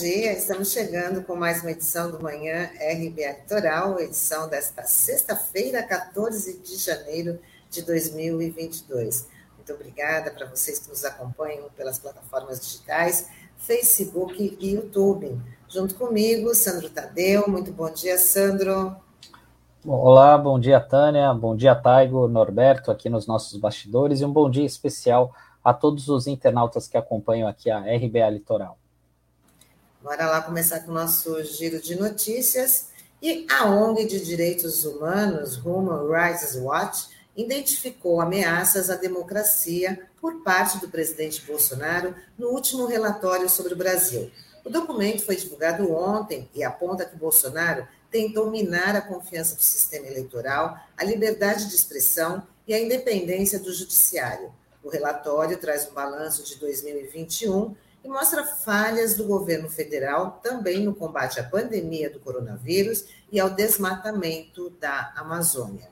dia. Estamos chegando com mais uma edição do Manhã RBA Litoral, edição desta sexta-feira, 14 de janeiro de 2022. Muito obrigada para vocês que nos acompanham pelas plataformas digitais, Facebook e YouTube. Junto comigo, Sandro Tadeu. Muito bom dia, Sandro. Olá, bom dia, Tânia. Bom dia, Taigo, Norberto, aqui nos nossos bastidores. E um bom dia especial a todos os internautas que acompanham aqui a RBA Litoral. Bora lá começar com o nosso giro de notícias. E a ONG de Direitos Humanos, Human Rights Watch, identificou ameaças à democracia por parte do presidente Bolsonaro no último relatório sobre o Brasil. O documento foi divulgado ontem e aponta que Bolsonaro tentou minar a confiança do sistema eleitoral, a liberdade de expressão e a independência do judiciário. O relatório traz um balanço de 2021 e mostra falhas do governo federal também no combate à pandemia do coronavírus e ao desmatamento da Amazônia.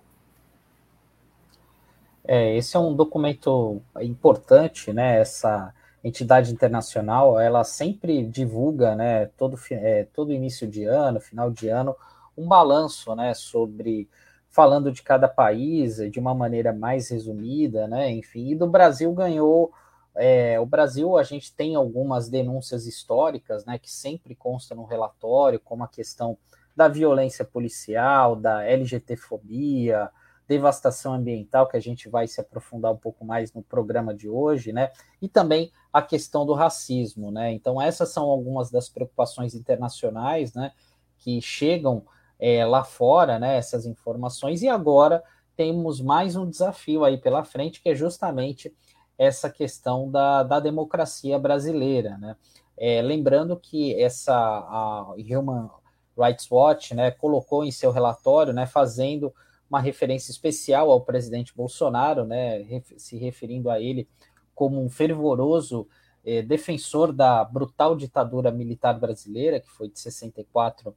É, esse é um documento importante, né? Essa entidade internacional, ela sempre divulga, né? Todo, é, todo início de ano, final de ano, um balanço, né? Sobre falando de cada país de uma maneira mais resumida, né? Enfim, e do Brasil ganhou. É, o Brasil, a gente tem algumas denúncias históricas, né, que sempre constam no relatório, como a questão da violência policial, da LGTfobia, devastação ambiental, que a gente vai se aprofundar um pouco mais no programa de hoje, né? E também a questão do racismo, né? Então, essas são algumas das preocupações internacionais, né? Que chegam é, lá fora, né, essas informações, e agora temos mais um desafio aí pela frente, que é justamente essa questão da, da democracia brasileira, né? É, lembrando que essa a Human Rights Watch, né, colocou em seu relatório, né, fazendo uma referência especial ao presidente Bolsonaro, né, se referindo a ele como um fervoroso eh, defensor da brutal ditadura militar brasileira, que foi de 64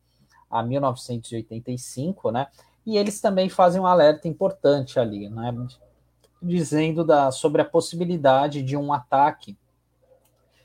a 1985, né? E eles também fazem um alerta importante ali, né? Dizendo da, sobre a possibilidade de um ataque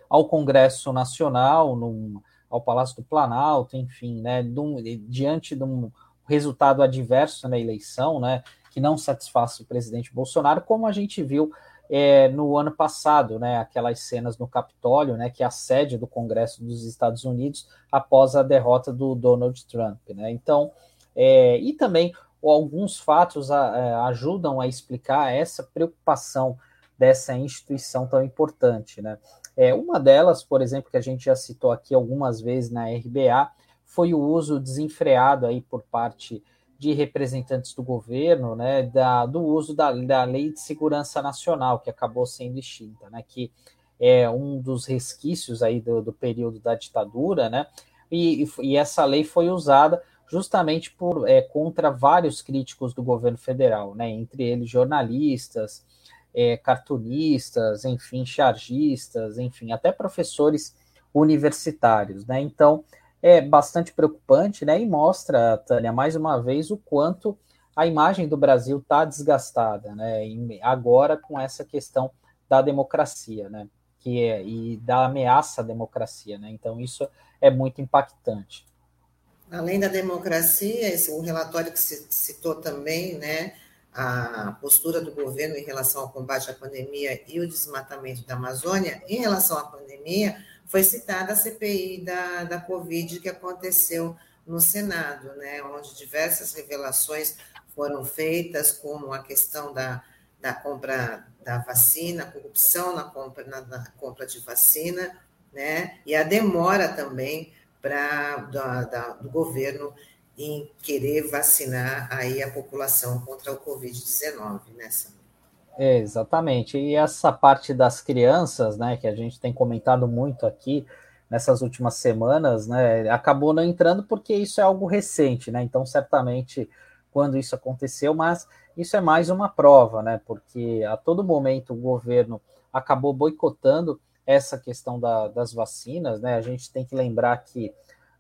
ao Congresso Nacional, num, ao Palácio do Planalto, enfim, né? Num, diante de um resultado adverso na eleição, né? Que não satisfaz o presidente Bolsonaro, como a gente viu é, no ano passado, né, aquelas cenas no Capitólio, né, que é a sede do Congresso dos Estados Unidos após a derrota do Donald Trump, né? Então, é, e também alguns fatos a, é, ajudam a explicar essa preocupação dessa instituição tão importante, né? É, uma delas, por exemplo, que a gente já citou aqui algumas vezes na RBA, foi o uso desenfreado aí por parte de representantes do governo, né, da, do uso da, da Lei de Segurança Nacional, que acabou sendo extinta, né, que é um dos resquícios aí do, do período da ditadura, né, e, e essa lei foi usada justamente por é, contra vários críticos do governo federal, né, entre eles jornalistas, é, cartunistas, enfim, chargistas, enfim, até professores universitários, né, então é bastante preocupante, né? E mostra, Tânia, mais uma vez, o quanto a imagem do Brasil está desgastada, né? E agora com essa questão da democracia, né? Que é, e da ameaça à democracia, né? Então isso é muito impactante. Além da democracia, esse, o relatório que se citou também, né? A postura do governo em relação ao combate à pandemia e o desmatamento da Amazônia, em relação à pandemia, foi citada a CPI da, da Covid que aconteceu no Senado, né, onde diversas revelações foram feitas, como a questão da, da compra da vacina, corrupção na compra, na, na compra de vacina, né, e a demora também pra, da, da, do governo em querer vacinar aí a população contra o Covid-19, né? É, exatamente. E essa parte das crianças, né, que a gente tem comentado muito aqui nessas últimas semanas, né, acabou não entrando porque isso é algo recente, né? Então, certamente, quando isso aconteceu, mas isso é mais uma prova, né? Porque a todo momento o governo acabou boicotando essa questão da, das vacinas, né? A gente tem que lembrar que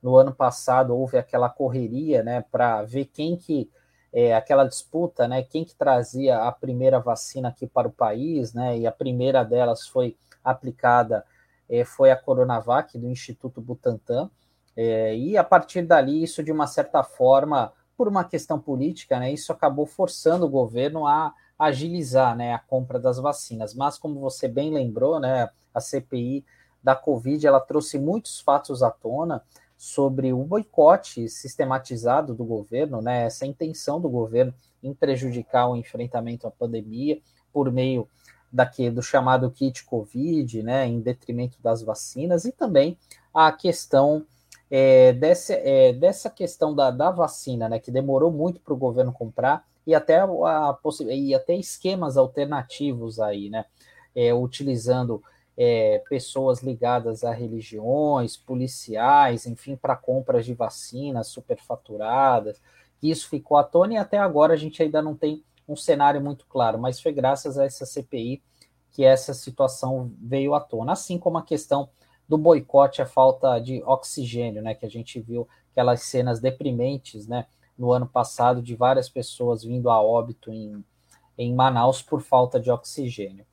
no ano passado houve aquela correria, né, para ver quem que é, aquela disputa, né? Quem que trazia a primeira vacina aqui para o país, né? E a primeira delas foi aplicada é, foi a Coronavac, do Instituto Butantan, é, e a partir dali, isso de uma certa forma, por uma questão política, né, isso acabou forçando o governo a agilizar né, a compra das vacinas. Mas, como você bem lembrou, né, a CPI da Covid ela trouxe muitos fatos à tona sobre o boicote sistematizado do governo, né, essa intenção do governo em prejudicar o enfrentamento à pandemia por meio daqui, do chamado kit Covid, né, em detrimento das vacinas, e também a questão é, dessa, é, dessa questão da, da vacina, né, que demorou muito para o governo comprar, e até, a, e até esquemas alternativos aí, né, é, utilizando é, pessoas ligadas a religiões, policiais, enfim, para compras de vacinas superfaturadas. Isso ficou à tona e até agora a gente ainda não tem um cenário muito claro, mas foi graças a essa CPI que essa situação veio à tona, assim como a questão do boicote à falta de oxigênio, né, que a gente viu aquelas cenas deprimentes, né, no ano passado de várias pessoas vindo a óbito em, em Manaus por falta de oxigênio.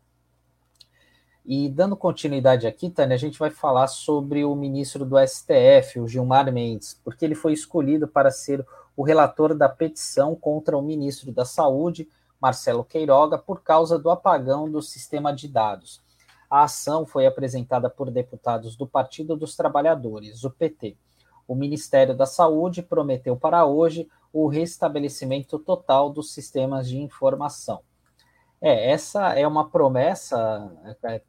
E dando continuidade aqui, Tânia, a gente vai falar sobre o ministro do STF, o Gilmar Mendes, porque ele foi escolhido para ser o relator da petição contra o ministro da Saúde, Marcelo Queiroga, por causa do apagão do sistema de dados. A ação foi apresentada por deputados do Partido dos Trabalhadores, o PT. O Ministério da Saúde prometeu para hoje o restabelecimento total dos sistemas de informação. É, essa é uma promessa,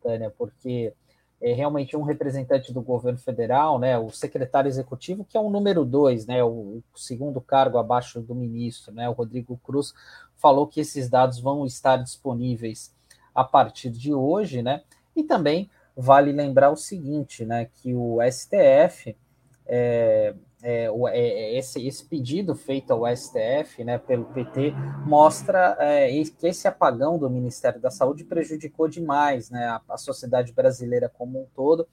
Tânia, porque é realmente um representante do governo federal, né, o secretário executivo, que é o número dois, né, o, segundo cargo abaixo do ministro, né, o Rodrigo Cruz, falou que esses dados vão estar disponíveis a partir de hoje, né, e também vale lembrar o seguinte, né, que o STF, é, é, é, esse, esse, pedido feito ao STF, né, pelo PT, mostra é, que esse apagão do Ministério da Saúde prejudicou demais, né, a, a sociedade brasileira como um todo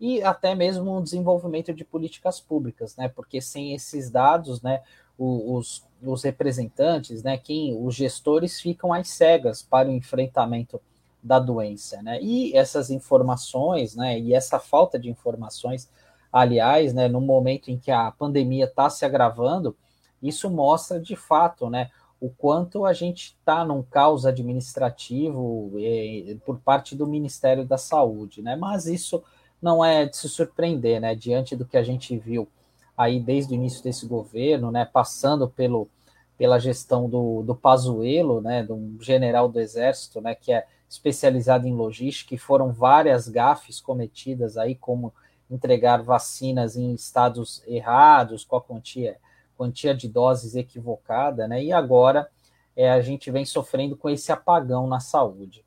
e até mesmo o desenvolvimento de políticas públicas, né, porque sem esses dados, né, os, os representantes, né, quem, os gestores ficam às cegas para o enfrentamento da doença, né? E essas informações, né? E essa falta de informações, aliás, né? No momento em que a pandemia está se agravando, isso mostra de fato, né? O quanto a gente está num caos administrativo eh, por parte do Ministério da Saúde, né? Mas isso não é de se surpreender, né? Diante do que a gente viu aí desde o início desse governo, né? Passando pelo pela gestão do, do Pazuello, né? Do general do Exército, né? Que é especializado em logística, e foram várias gafes cometidas aí, como entregar vacinas em estados errados, com a quantia, quantia de doses equivocada, né? E agora é, a gente vem sofrendo com esse apagão na saúde.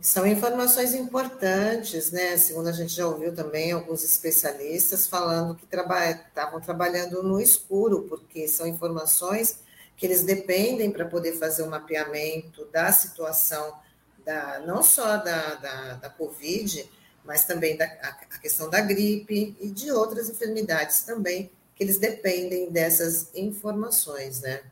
São informações importantes, né? Segundo a gente já ouviu também alguns especialistas falando que estavam trabalhando no escuro, porque são informações que eles dependem para poder fazer o um mapeamento da situação da, não só da, da, da Covid, mas também da a questão da gripe e de outras enfermidades também, que eles dependem dessas informações, né?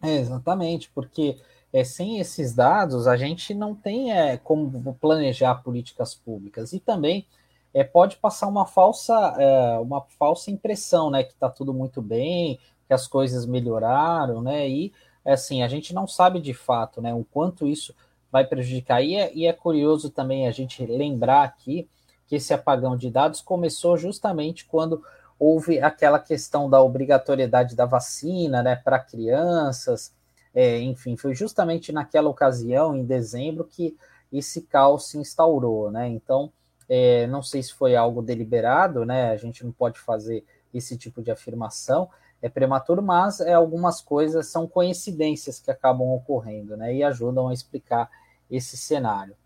É, exatamente, porque é, sem esses dados a gente não tem é, como planejar políticas públicas e também é, pode passar uma falsa, é, uma falsa impressão, né, que está tudo muito bem, que as coisas melhoraram, né, e assim, a gente não sabe de fato né, o quanto isso vai prejudicar. E é, e é curioso também a gente lembrar aqui que esse apagão de dados começou justamente quando houve aquela questão da obrigatoriedade da vacina né, para crianças. É, enfim, foi justamente naquela ocasião, em dezembro, que esse caos se instaurou. Né? Então, é, não sei se foi algo deliberado, né? a gente não pode fazer esse tipo de afirmação, é prematuro, mas é, algumas coisas são coincidências que acabam ocorrendo, né? E ajudam a explicar esse cenário.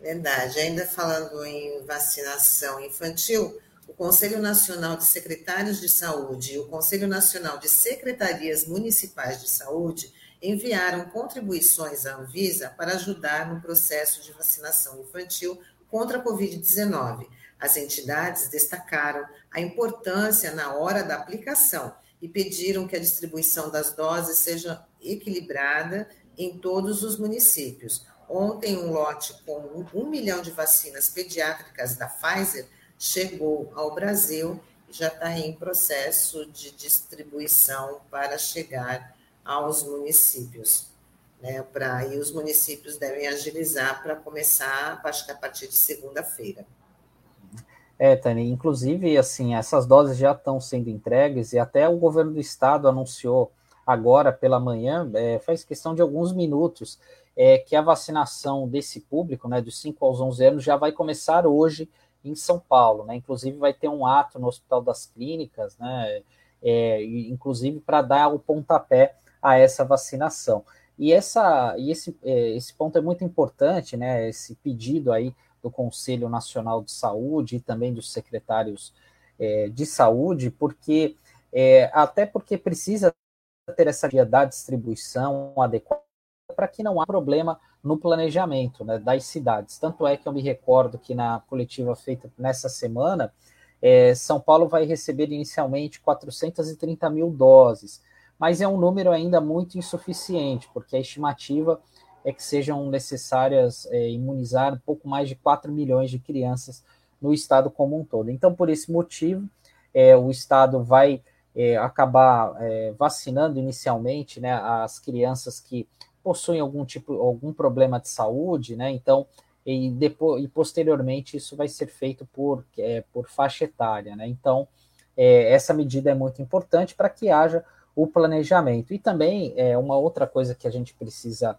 Verdade. Ainda falando em vacinação infantil, o Conselho Nacional de Secretários de Saúde e o Conselho Nacional de Secretarias Municipais de Saúde enviaram contribuições à Anvisa para ajudar no processo de vacinação infantil contra a Covid-19 as entidades destacaram a importância na hora da aplicação e pediram que a distribuição das doses seja equilibrada em todos os municípios. Ontem, um lote com um milhão de vacinas pediátricas da Pfizer chegou ao Brasil e já está em processo de distribuição para chegar aos municípios. Né, pra, e os municípios devem agilizar para começar, acho que a partir de segunda-feira. É, Tânia, inclusive, assim, essas doses já estão sendo entregues e até o governo do estado anunciou agora pela manhã, é, faz questão de alguns minutos, é, que a vacinação desse público, né, dos 5 aos 11 anos, já vai começar hoje em São Paulo, né? Inclusive vai ter um ato no Hospital das Clínicas, né? É, inclusive para dar o pontapé a essa vacinação. E, essa, e esse, é, esse ponto é muito importante, né? Esse pedido aí do Conselho Nacional de Saúde e também dos secretários é, de saúde, porque é, até porque precisa ter essa via da distribuição adequada para que não há problema no planejamento né, das cidades. Tanto é que eu me recordo que na coletiva feita nessa semana, é, São Paulo vai receber inicialmente 430 mil doses, mas é um número ainda muito insuficiente, porque a estimativa é que sejam necessárias é, imunizar um pouco mais de 4 milhões de crianças no estado como um todo. Então, por esse motivo, é, o estado vai é, acabar é, vacinando inicialmente né, as crianças que possuem algum tipo, algum problema de saúde, né? Então, e depois e posteriormente isso vai ser feito por, é, por faixa etária, né? Então, é, essa medida é muito importante para que haja o planejamento. E também é uma outra coisa que a gente precisa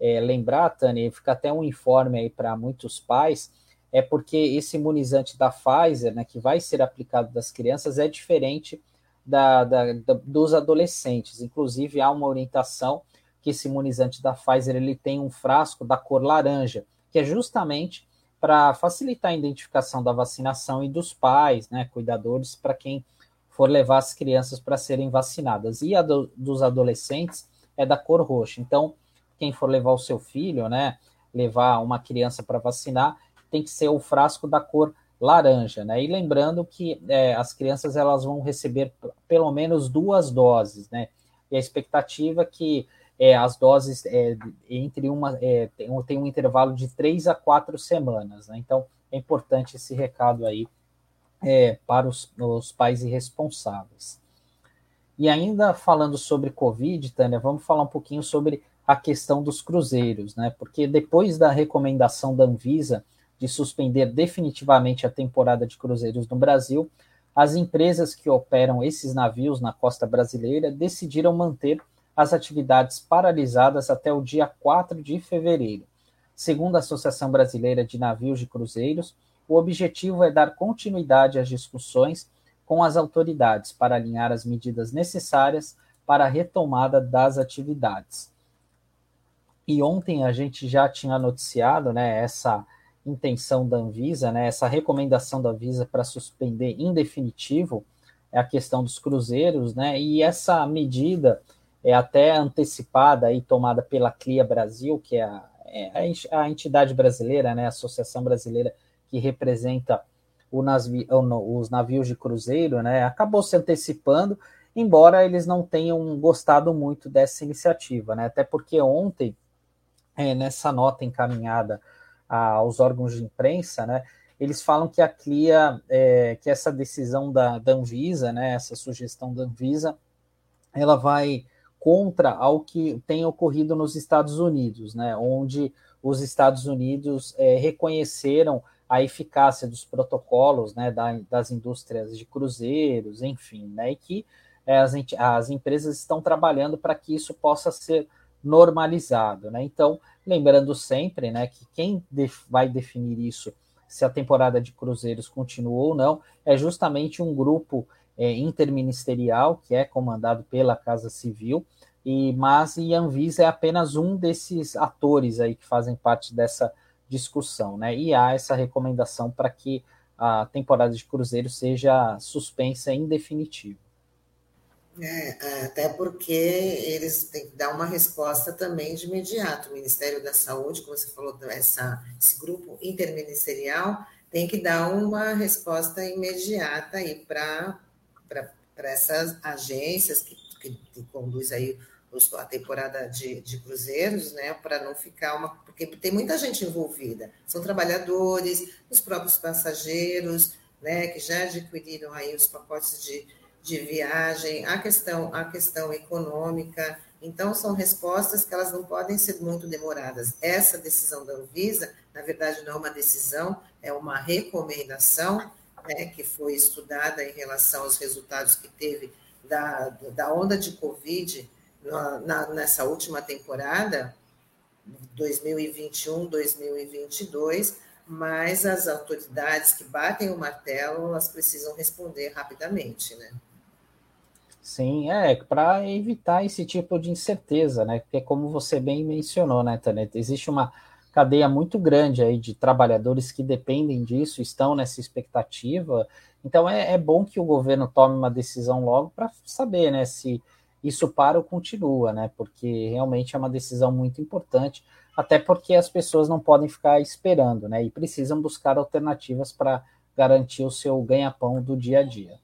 é, lembrar, Tânia, fica até um informe aí para muitos pais, é porque esse imunizante da Pfizer, né, que vai ser aplicado das crianças, é diferente da, da, da dos adolescentes. Inclusive, há uma orientação que esse imunizante da Pfizer ele tem um frasco da cor laranja, que é justamente para facilitar a identificação da vacinação e dos pais, né, cuidadores, para quem for levar as crianças para serem vacinadas. E a do, dos adolescentes é da cor roxa. Então, quem for levar o seu filho, né, levar uma criança para vacinar, tem que ser o frasco da cor laranja, né? E lembrando que é, as crianças elas vão receber pelo menos duas doses, né? E a expectativa é que é, as doses é, entre uma é, tem, tem, um intervalo de três a quatro semanas. Né? Então é importante esse recado aí é, para os, os pais irresponsáveis. E ainda falando sobre Covid, Tânia, vamos falar um pouquinho sobre a questão dos cruzeiros, né? Porque depois da recomendação da Anvisa de suspender definitivamente a temporada de cruzeiros no Brasil, as empresas que operam esses navios na costa brasileira decidiram manter as atividades paralisadas até o dia 4 de fevereiro. Segundo a Associação Brasileira de Navios de Cruzeiros, o objetivo é dar continuidade às discussões com as autoridades para alinhar as medidas necessárias para a retomada das atividades. E ontem a gente já tinha noticiado né, essa intenção da Anvisa, né, essa recomendação da Anvisa para suspender em definitivo a questão dos cruzeiros, né, e essa medida é até antecipada e tomada pela CLIA Brasil, que é a, é a entidade brasileira, né, a Associação Brasileira que representa navi, os navios de cruzeiro, né, acabou se antecipando, embora eles não tenham gostado muito dessa iniciativa, né, até porque ontem, é, nessa nota encaminhada aos órgãos de imprensa, né, eles falam que a CLIA, é, que essa decisão da, da Anvisa, né, essa sugestão da Anvisa, ela vai contra ao que tem ocorrido nos Estados Unidos, né, onde os Estados Unidos é, reconheceram a eficácia dos protocolos né, da, das indústrias de cruzeiros, enfim, né, e que é, as, as empresas estão trabalhando para que isso possa ser normalizado. Né? Então, lembrando sempre né, que quem def vai definir isso, se a temporada de cruzeiros continua ou não, é justamente um grupo é, interministerial, que é comandado pela Casa Civil, e mas e Anvisa é apenas um desses atores aí que fazem parte dessa discussão, né? E há essa recomendação para que a temporada de cruzeiro seja suspensa em definitivo. É, até porque eles têm que dar uma resposta também de imediato. O Ministério da Saúde, como você falou, essa, esse grupo interministerial tem que dar uma resposta imediata aí para essas agências que, que, que conduz aí a temporada de, de cruzeiros, né, para não ficar uma. Porque tem muita gente envolvida. São trabalhadores, os próprios passageiros, né, que já adquiriram aí os pacotes de, de viagem, a questão, a questão econômica. Então, são respostas que elas não podem ser muito demoradas. Essa decisão da Anvisa, na verdade, não é uma decisão, é uma recomendação né, que foi estudada em relação aos resultados que teve da, da onda de Covid na, na, nessa última temporada, 2021, 2022, mas as autoridades que batem o martelo, elas precisam responder rapidamente, né? Sim, é, para evitar esse tipo de incerteza, né? Porque como você bem mencionou, né, Tânia, existe uma cadeia muito grande aí de trabalhadores que dependem disso, estão nessa expectativa. Então é, é bom que o governo tome uma decisão logo para saber, né, se isso para ou continua, né? Porque realmente é uma decisão muito importante, até porque as pessoas não podem ficar esperando, né? E precisam buscar alternativas para garantir o seu ganha-pão do dia a dia.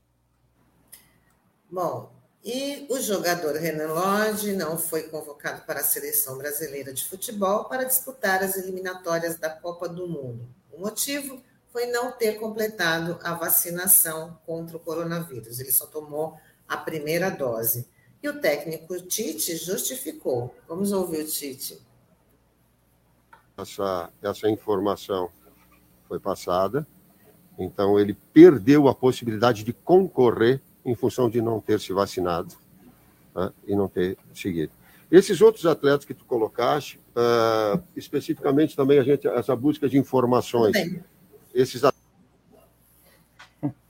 Bom, e o jogador Renan Lodge não foi convocado para a seleção brasileira de futebol para disputar as eliminatórias da Copa do Mundo. O motivo foi não ter completado a vacinação contra o coronavírus. Ele só tomou a primeira dose. E o técnico Tite justificou. Vamos ouvir o Tite. Essa, essa informação foi passada, então ele perdeu a possibilidade de concorrer em função de não ter se vacinado né, e não ter seguido. Esses outros atletas que tu colocaste, uh, especificamente também a gente essa busca de informações. Esses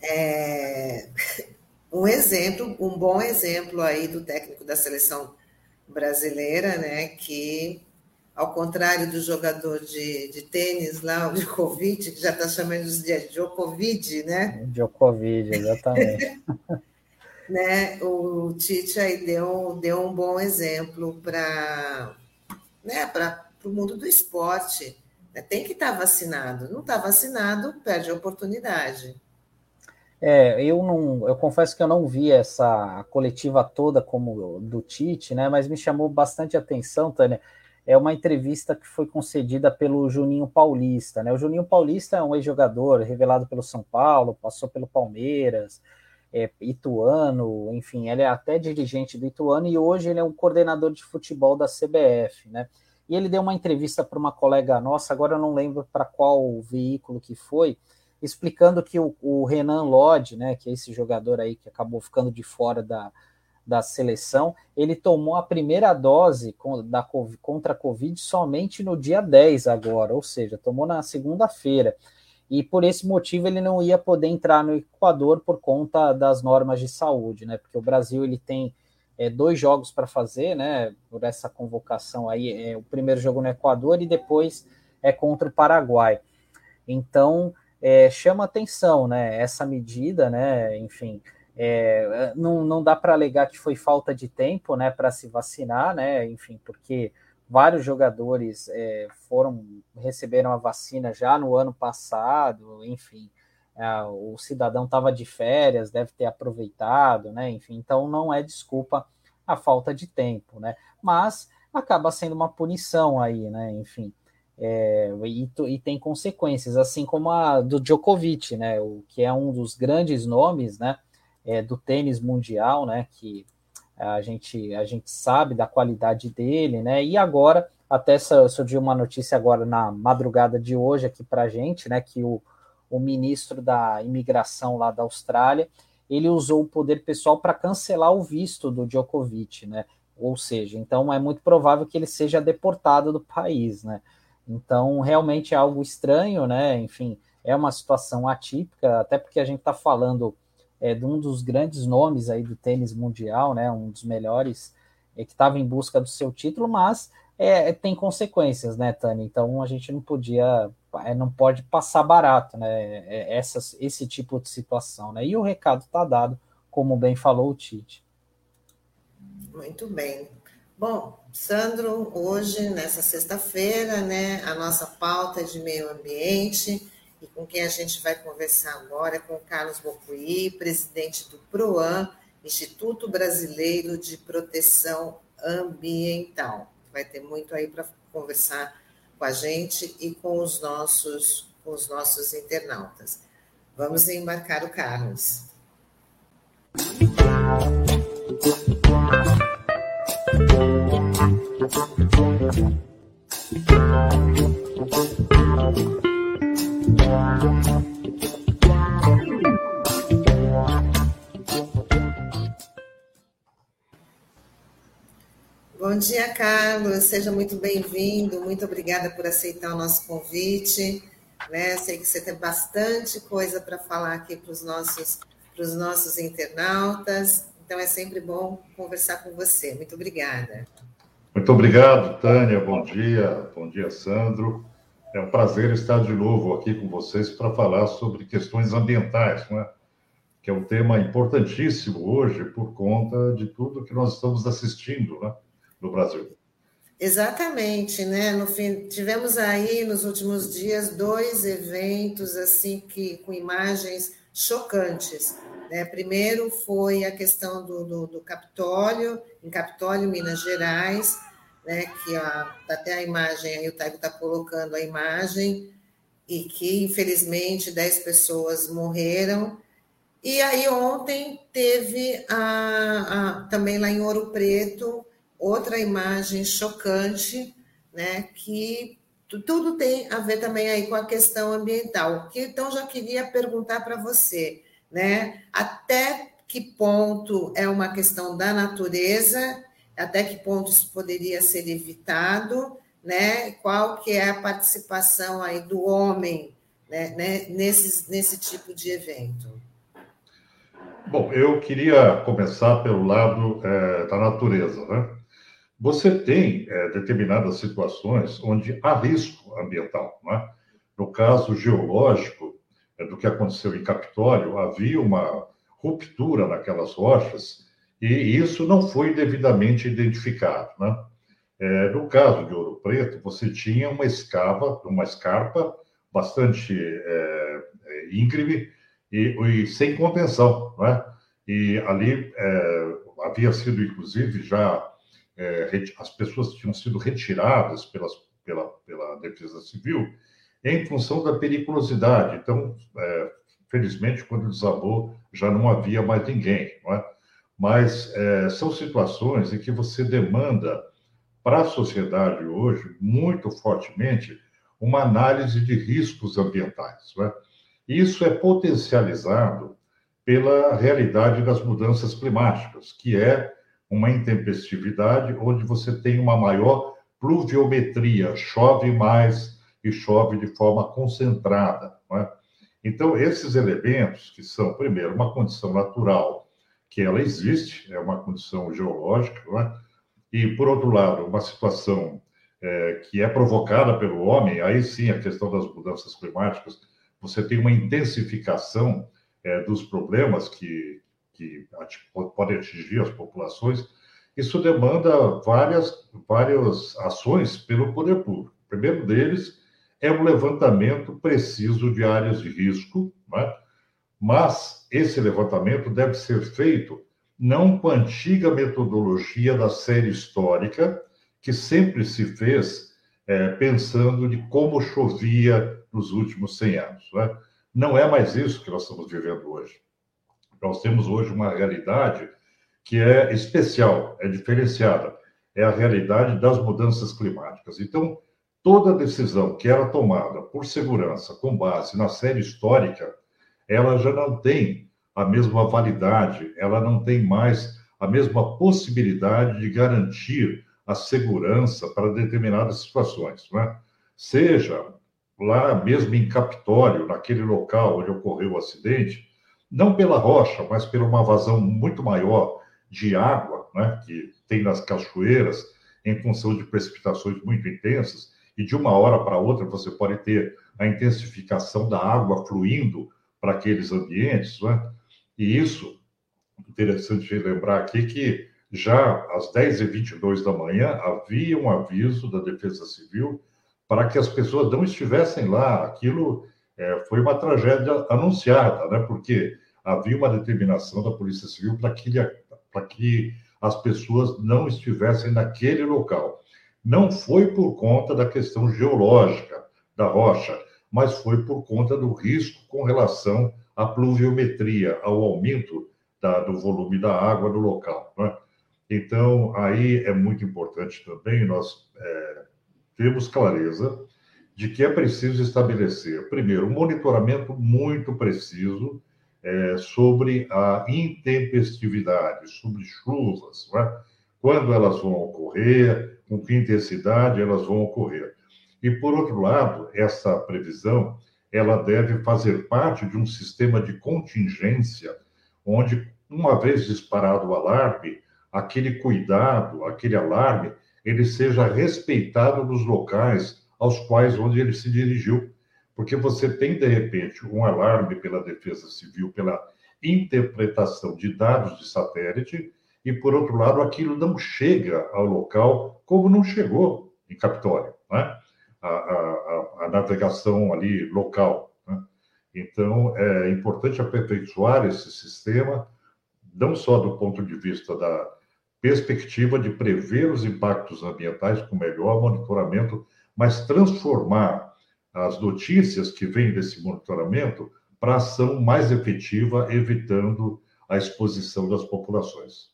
é, um exemplo, um bom exemplo aí do técnico da seleção brasileira, né, que ao contrário do jogador de, de tênis lá, o Djokovic, que já está chamando de Djokovic, né? Djokovic, exatamente. né, o Tite aí deu, deu um bom exemplo para né, o mundo do esporte. Né? Tem que estar tá vacinado. Não está vacinado, perde a oportunidade. É, eu não, eu confesso que eu não vi essa coletiva toda como do Tite, né? Mas me chamou bastante atenção, Tânia é uma entrevista que foi concedida pelo Juninho Paulista. Né? O Juninho Paulista é um ex-jogador revelado pelo São Paulo, passou pelo Palmeiras, é, Ituano, enfim, ele é até dirigente do Ituano e hoje ele é um coordenador de futebol da CBF. Né? E ele deu uma entrevista para uma colega nossa, agora eu não lembro para qual veículo que foi, explicando que o, o Renan Lodge, né, que é esse jogador aí que acabou ficando de fora da, da seleção, ele tomou a primeira dose da, contra a Covid somente no dia 10 agora, ou seja, tomou na segunda-feira. E por esse motivo ele não ia poder entrar no Equador por conta das normas de saúde, né? Porque o Brasil ele tem é, dois jogos para fazer, né? Por essa convocação aí, é, o primeiro jogo no Equador e depois é contra o Paraguai. Então é, chama atenção, né? Essa medida, né? Enfim, é, não, não dá para alegar que foi falta de tempo né, para se vacinar, né? Enfim, porque vários jogadores é, foram receberam a vacina já no ano passado, enfim, é, o cidadão estava de férias, deve ter aproveitado, né? Enfim, então não é desculpa a falta de tempo, né? Mas acaba sendo uma punição aí, né? Enfim. É, e, e, tem consequências, assim como a do Djokovic, né? O que é um dos grandes nomes, né? é, do tênis mundial, né? Que a gente, a gente sabe da qualidade dele, né? E agora, até surgiu uma notícia agora na madrugada de hoje aqui para gente, né? Que o, o ministro da imigração lá da Austrália ele usou o poder pessoal para cancelar o visto do Djokovic, né? Ou seja, então é muito provável que ele seja deportado do país, né? Então, realmente é algo estranho, né? Enfim, é uma situação atípica, até porque a gente está falando é, de um dos grandes nomes aí do tênis mundial, né, um dos melhores, é, que estava em busca do seu título, mas é, tem consequências, né, Tânia? Então a gente não podia, é, não pode passar barato, né, é, essas, esse tipo de situação, né? E o recado está dado, como bem falou o Tite. Muito bem. Bom, Sandro, hoje, nessa sexta-feira, né, a nossa pauta é de meio ambiente e com quem a gente vai conversar agora é com Carlos Bocuí, presidente do PROAN, Instituto Brasileiro de Proteção ambiental. Vai ter muito aí para conversar com a gente e com os nossos, com os nossos internautas. Vamos embarcar o Carlos. Bom dia, Carlos. Seja muito bem-vindo. Muito obrigada por aceitar o nosso convite. Né? Sei que você tem bastante coisa para falar aqui para os nossos, os nossos internautas. Então é sempre bom conversar com você. Muito obrigada. Muito obrigado, Tânia. Bom dia. Bom dia, Sandro. É um prazer estar de novo aqui com vocês para falar sobre questões ambientais, né? que é um tema importantíssimo hoje por conta de tudo que nós estamos assistindo né, no Brasil. Exatamente, né? No fim, tivemos aí nos últimos dias dois eventos assim que com imagens chocantes. Né? Primeiro foi a questão do, do, do Capitólio, em Capitólio, Minas Gerais, né? Que a, até a imagem aí o Taigo está colocando a imagem e que infelizmente 10 pessoas morreram. E aí ontem teve a, a também lá em Ouro Preto outra imagem chocante, né, que tudo tem a ver também aí com a questão ambiental. Que então já queria perguntar para você, né, até que ponto é uma questão da natureza, até que ponto isso poderia ser evitado, né? Qual que é a participação aí do homem, né, né nesse, nesse tipo de evento? Bom, eu queria começar pelo lado é, da natureza, né? Você tem é, determinadas situações onde há risco ambiental. Né? No caso geológico, do que aconteceu em Capitólio, havia uma ruptura naquelas rochas e isso não foi devidamente identificado. Né? É, no caso de Ouro Preto, você tinha uma escava, uma escarpa bastante é, é íngreme e, e, sem contenção. Né? E ali é, havia sido, inclusive, já é, as pessoas tinham sido retiradas pelas, pela, pela Defesa Civil em função da periculosidade. Então, é, felizmente, quando desabou, já não havia mais ninguém. Não é? Mas é, são situações em que você demanda para a sociedade hoje, muito fortemente, uma análise de riscos ambientais. Não é? Isso é potencializado pela realidade das mudanças climáticas, que é uma intempestividade onde você tem uma maior pluviometria, chove mais e chove de forma concentrada. É? Então, esses elementos, que são, primeiro, uma condição natural, que ela existe, é uma condição geológica, é? e, por outro lado, uma situação é, que é provocada pelo homem, aí sim a questão das mudanças climáticas, você tem uma intensificação é, dos problemas que, que podem atingir as populações, isso demanda várias, várias ações pelo poder público. O primeiro deles é o levantamento preciso de áreas de risco, né? mas esse levantamento deve ser feito não com a antiga metodologia da série histórica, que sempre se fez é, pensando de como chovia nos últimos 100 anos. Né? Não é mais isso que nós estamos vivendo hoje. Nós temos hoje uma realidade que é especial, é diferenciada, é a realidade das mudanças climáticas. Então, toda decisão que era tomada por segurança com base na série histórica, ela já não tem a mesma validade, ela não tem mais a mesma possibilidade de garantir a segurança para determinadas situações, né? Seja lá mesmo em Capitólio, naquele local onde ocorreu o acidente, não pela rocha, mas por uma vazão muito maior de água, né, que tem nas cachoeiras, em função de precipitações muito intensas, e de uma hora para outra você pode ter a intensificação da água fluindo para aqueles ambientes, né? E isso, interessante lembrar aqui que já às 10h22 da manhã havia um aviso da Defesa Civil para que as pessoas não estivessem lá. Aquilo é, foi uma tragédia anunciada, né? Porque havia uma determinação da Polícia Civil para que, para que as pessoas não estivessem naquele local. Não foi por conta da questão geológica da rocha, mas foi por conta do risco com relação à pluviometria, ao aumento da, do volume da água no local. Né? Então, aí é muito importante também nós é, termos clareza de que é preciso estabelecer, primeiro, um monitoramento muito preciso é, sobre a intempestividade, sobre chuvas, é? Quando elas vão ocorrer, com que intensidade elas vão ocorrer. E, por outro lado, essa previsão ela deve fazer parte de um sistema de contingência, onde, uma vez disparado o alarme, aquele cuidado, aquele alarme, ele seja respeitado nos locais aos quais onde ele se dirigiu, porque você tem de repente um alarme pela Defesa Civil pela interpretação de dados de satélite e por outro lado aquilo não chega ao local como não chegou em Capitólio, né? a, a, a navegação ali local. Né? Então é importante aperfeiçoar esse sistema não só do ponto de vista da perspectiva de prever os impactos ambientais com melhor monitoramento, mas transformar as notícias que vêm desse monitoramento para ação mais efetiva, evitando a exposição das populações.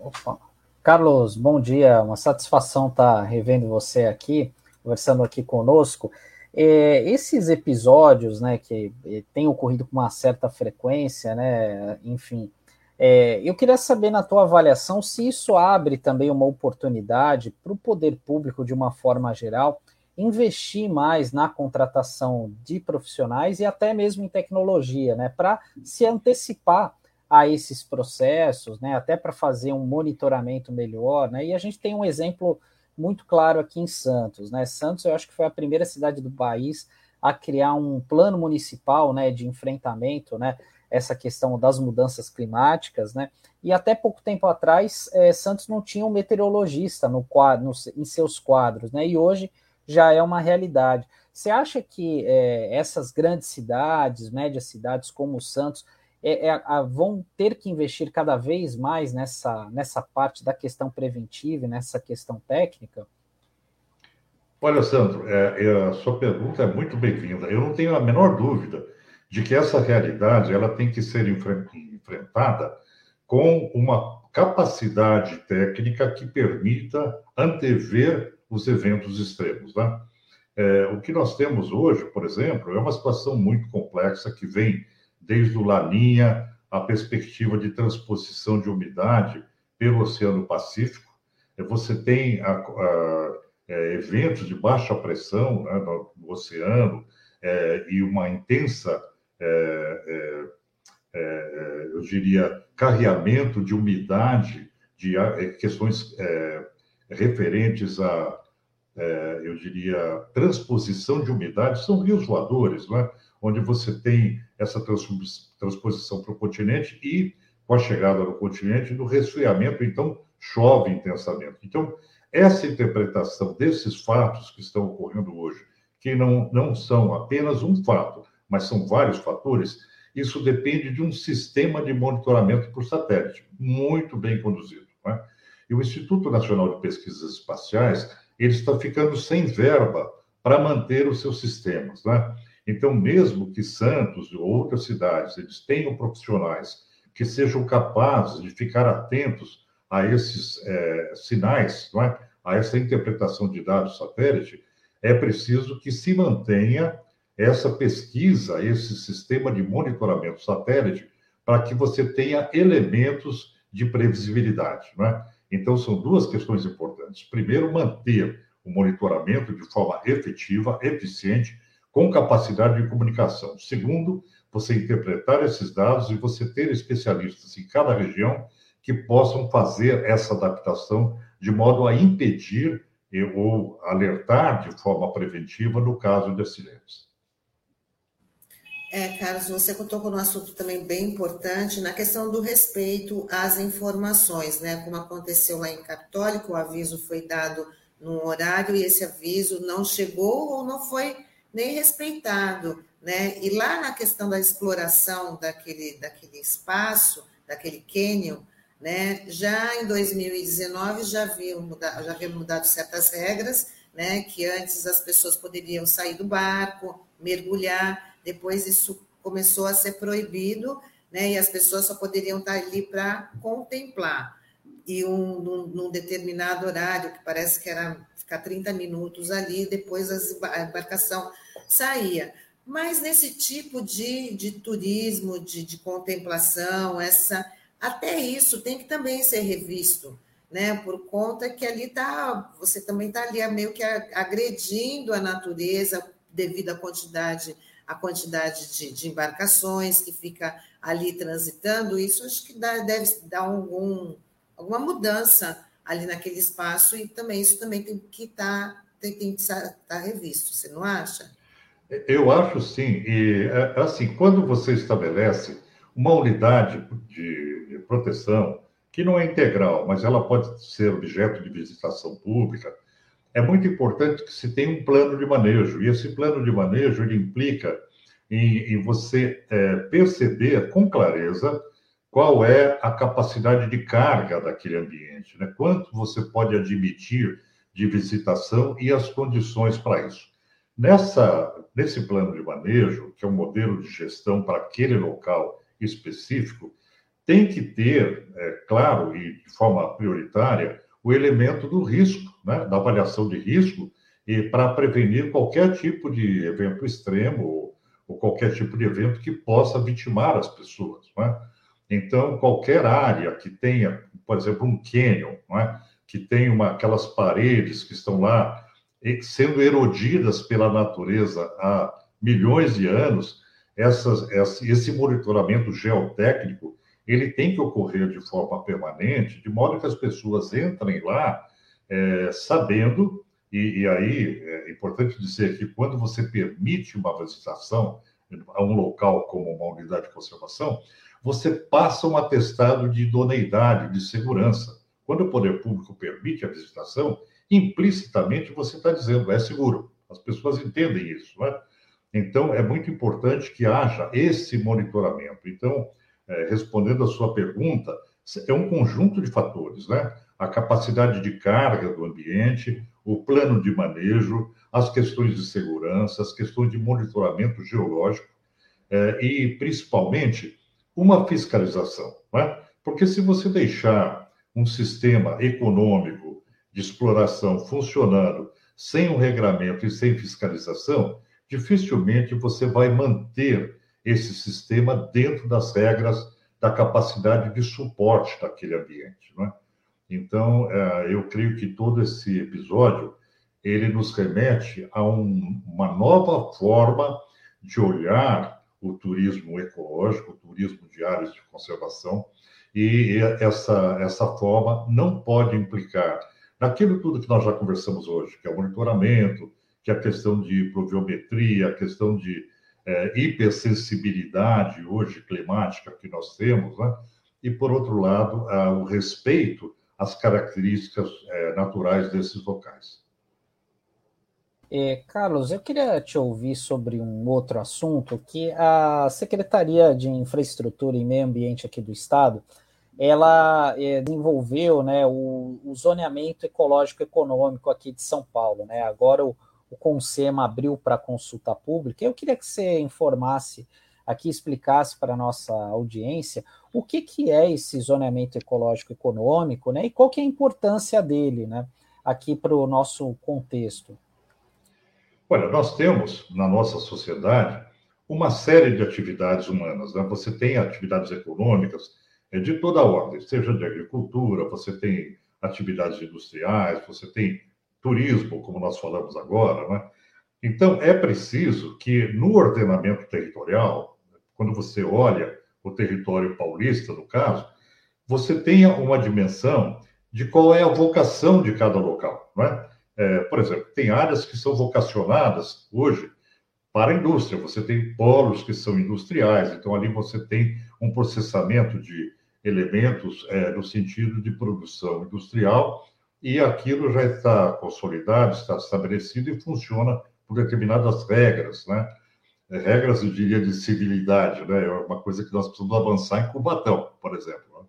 Opa. Carlos, bom dia, uma satisfação estar revendo você aqui, conversando aqui conosco. É, esses episódios, né, que é, têm ocorrido com uma certa frequência, né, enfim, é, eu queria saber, na tua avaliação, se isso abre também uma oportunidade para o poder público, de uma forma geral, investir mais na contratação de profissionais e até mesmo em tecnologia, né, para se antecipar a esses processos, né, até para fazer um monitoramento melhor, né, e a gente tem um exemplo muito claro aqui em Santos, né, Santos eu acho que foi a primeira cidade do país a criar um plano municipal, né, de enfrentamento, né, essa questão das mudanças climáticas, né? E até pouco tempo atrás, é, Santos não tinha um meteorologista no quadro, no, em seus quadros, né? E hoje já é uma realidade. Você acha que é, essas grandes cidades, médias cidades como Santos, é, é, vão ter que investir cada vez mais nessa, nessa parte da questão preventiva, nessa questão técnica? Olha, Sandro, é, é, a sua pergunta é muito bem-vinda. Eu não tenho a menor dúvida de que essa realidade ela tem que ser enfrentada com uma capacidade técnica que permita antever os eventos extremos. Né? É, o que nós temos hoje, por exemplo, é uma situação muito complexa que vem desde o Laninha, a perspectiva de transposição de umidade pelo Oceano Pacífico. É, você tem a, a, é, eventos de baixa pressão né, no, no, oceano é, e uma intensa é, é, é, eu diria, carreamento de umidade, de questões referentes a, eu diria, transposição de umidade, são rios voadores, não é? Onde você tem essa transposição para o continente e, com a chegada no continente, no resfriamento, então chove intensamente. Então, essa interpretação desses fatos que estão ocorrendo hoje, que não, não são apenas um fato, mas são vários fatores, isso depende de um sistema de monitoramento por satélite, muito bem conduzido. Né? E o Instituto Nacional de Pesquisas Espaciais, ele está ficando sem verba para manter os seus sistemas. Né? Então, mesmo que Santos ou outras cidades eles tenham profissionais que sejam capazes de ficar atentos a esses é, sinais, é? a essa interpretação de dados satélite, é preciso que se mantenha essa pesquisa, esse sistema de monitoramento satélite, para que você tenha elementos de previsibilidade. Né? Então, são duas questões importantes. Primeiro, manter o monitoramento de forma efetiva, eficiente, com capacidade de comunicação. Segundo, você interpretar esses dados e você ter especialistas em cada região que possam fazer essa adaptação de modo a impedir ou alertar de forma preventiva no caso de acidentes. É, Carlos, você tocou num assunto também bem importante, na questão do respeito às informações, né? Como aconteceu lá em Católico, o aviso foi dado num horário e esse aviso não chegou ou não foi nem respeitado, né? E lá na questão da exploração daquele, daquele espaço, daquele cânion, Né? Já em 2019 já havia mudado, já havia mudado certas regras, né? que antes as pessoas poderiam sair do barco, mergulhar, depois isso começou a ser proibido, né? e as pessoas só poderiam estar ali para contemplar. E um, num, num, determinado horário, que parece que era ficar 30 minutos ali, depois a embarcação saía. Mas nesse tipo de, de turismo, de, de contemplação, essa até isso tem que também ser revisto, né? Por conta que ali tá, você também está ali meio que agredindo a natureza devido à quantidade, à quantidade de, de embarcações que fica ali transitando. Isso acho que dá, deve dar algum, alguma mudança ali naquele espaço e também isso também tem que estar tá, tem, tem que estar tá revisto. Você não acha? Eu acho sim. E é, assim, quando você estabelece uma unidade de, de proteção que não é integral, mas ela pode ser objeto de visitação pública, é muito importante que se tenha um plano de manejo. E esse plano de manejo ele implica em, em você é, perceber com clareza qual é a capacidade de carga daquele ambiente, né? quanto você pode admitir de visitação e as condições para isso. Nessa, nesse plano de manejo, que é um modelo de gestão para aquele local específico, tem que ter, é, claro, e de forma prioritária, o elemento do risco, né, da avaliação de risco, e para prevenir qualquer tipo de evento extremo ou, ou, qualquer tipo de evento que possa vitimar as pessoas. Né? Então, qualquer área que tenha, por exemplo, um canyon, né, que tem uma, aquelas paredes que estão lá sendo erodidas pela natureza há milhões de anos, essas, esse monitoramento geotécnico ele tem que ocorrer de forma permanente, de modo que as pessoas entrem lá é, sabendo, e, e, aí é importante dizer que quando você permite uma visitação a um local como uma unidade de conservação, você passa um atestado de idoneidade, de segurança. Quando o poder público permite a visitação, implicitamente você está dizendo é seguro. As pessoas entendem isso, né? Então, é muito importante que haja esse monitoramento. Então, é, respondendo a sua pergunta, é um conjunto de fatores, né? A capacidade de carga do ambiente, o plano de manejo, as questões de segurança, as questões de monitoramento geológico é, e, principalmente, uma fiscalização, né? Porque se você deixar um sistema econômico de exploração funcionando sem um regramento e sem fiscalização, dificilmente você vai manter esse sistema dentro das regras da capacidade de suporte daquele ambiente. Né? Então, é, eu creio que todo esse episódio ele nos remete a um, uma nova forma de olhar o turismo ecológico, o turismo de áreas de conservação, e essa, essa forma não pode implicar naquilo tudo que nós já conversamos hoje, que é o monitoramento, que é a questão de pluviometria, a questão de é, hipersensibilidade hoje climática que nós temos, né? e, por outro lado, a, o respeito às características é, naturais desses locais. É, Carlos, eu queria te ouvir sobre um outro assunto que a Secretaria de Infraestrutura e Meio Ambiente aqui do Estado ela é, desenvolveu né, o, o, zoneamento ecológico econômico aqui de São Paulo. Né? Agora o, o CONSEMA abriu para consulta pública. Eu queria que você informasse aqui, explicasse para a nossa audiência o que, que é esse zoneamento ecológico econômico né, e qual que é a importância dele né, aqui para o nosso contexto. Olha, nós temos na nossa sociedade uma série de atividades humanas. Né? Você tem atividades econômicas de toda ordem, seja de agricultura, você tem atividades industriais, você tem turismo, como nós falamos agora, né? Então, é preciso que no ordenamento territorial, quando você olha o território paulista, no caso, você tenha uma dimensão de qual é a vocação de cada local. Né? É, por exemplo, tem áreas que são vocacionadas hoje para a indústria, você tem polos que são industriais, então ali você tem um processamento de elementos é, no sentido de produção industrial e aquilo já está consolidado, está estabelecido e funciona por determinadas regras, né? É, regras, eu diria, de civilidade, né? É uma coisa que nós precisamos avançar em Cubatão, por exemplo. Né?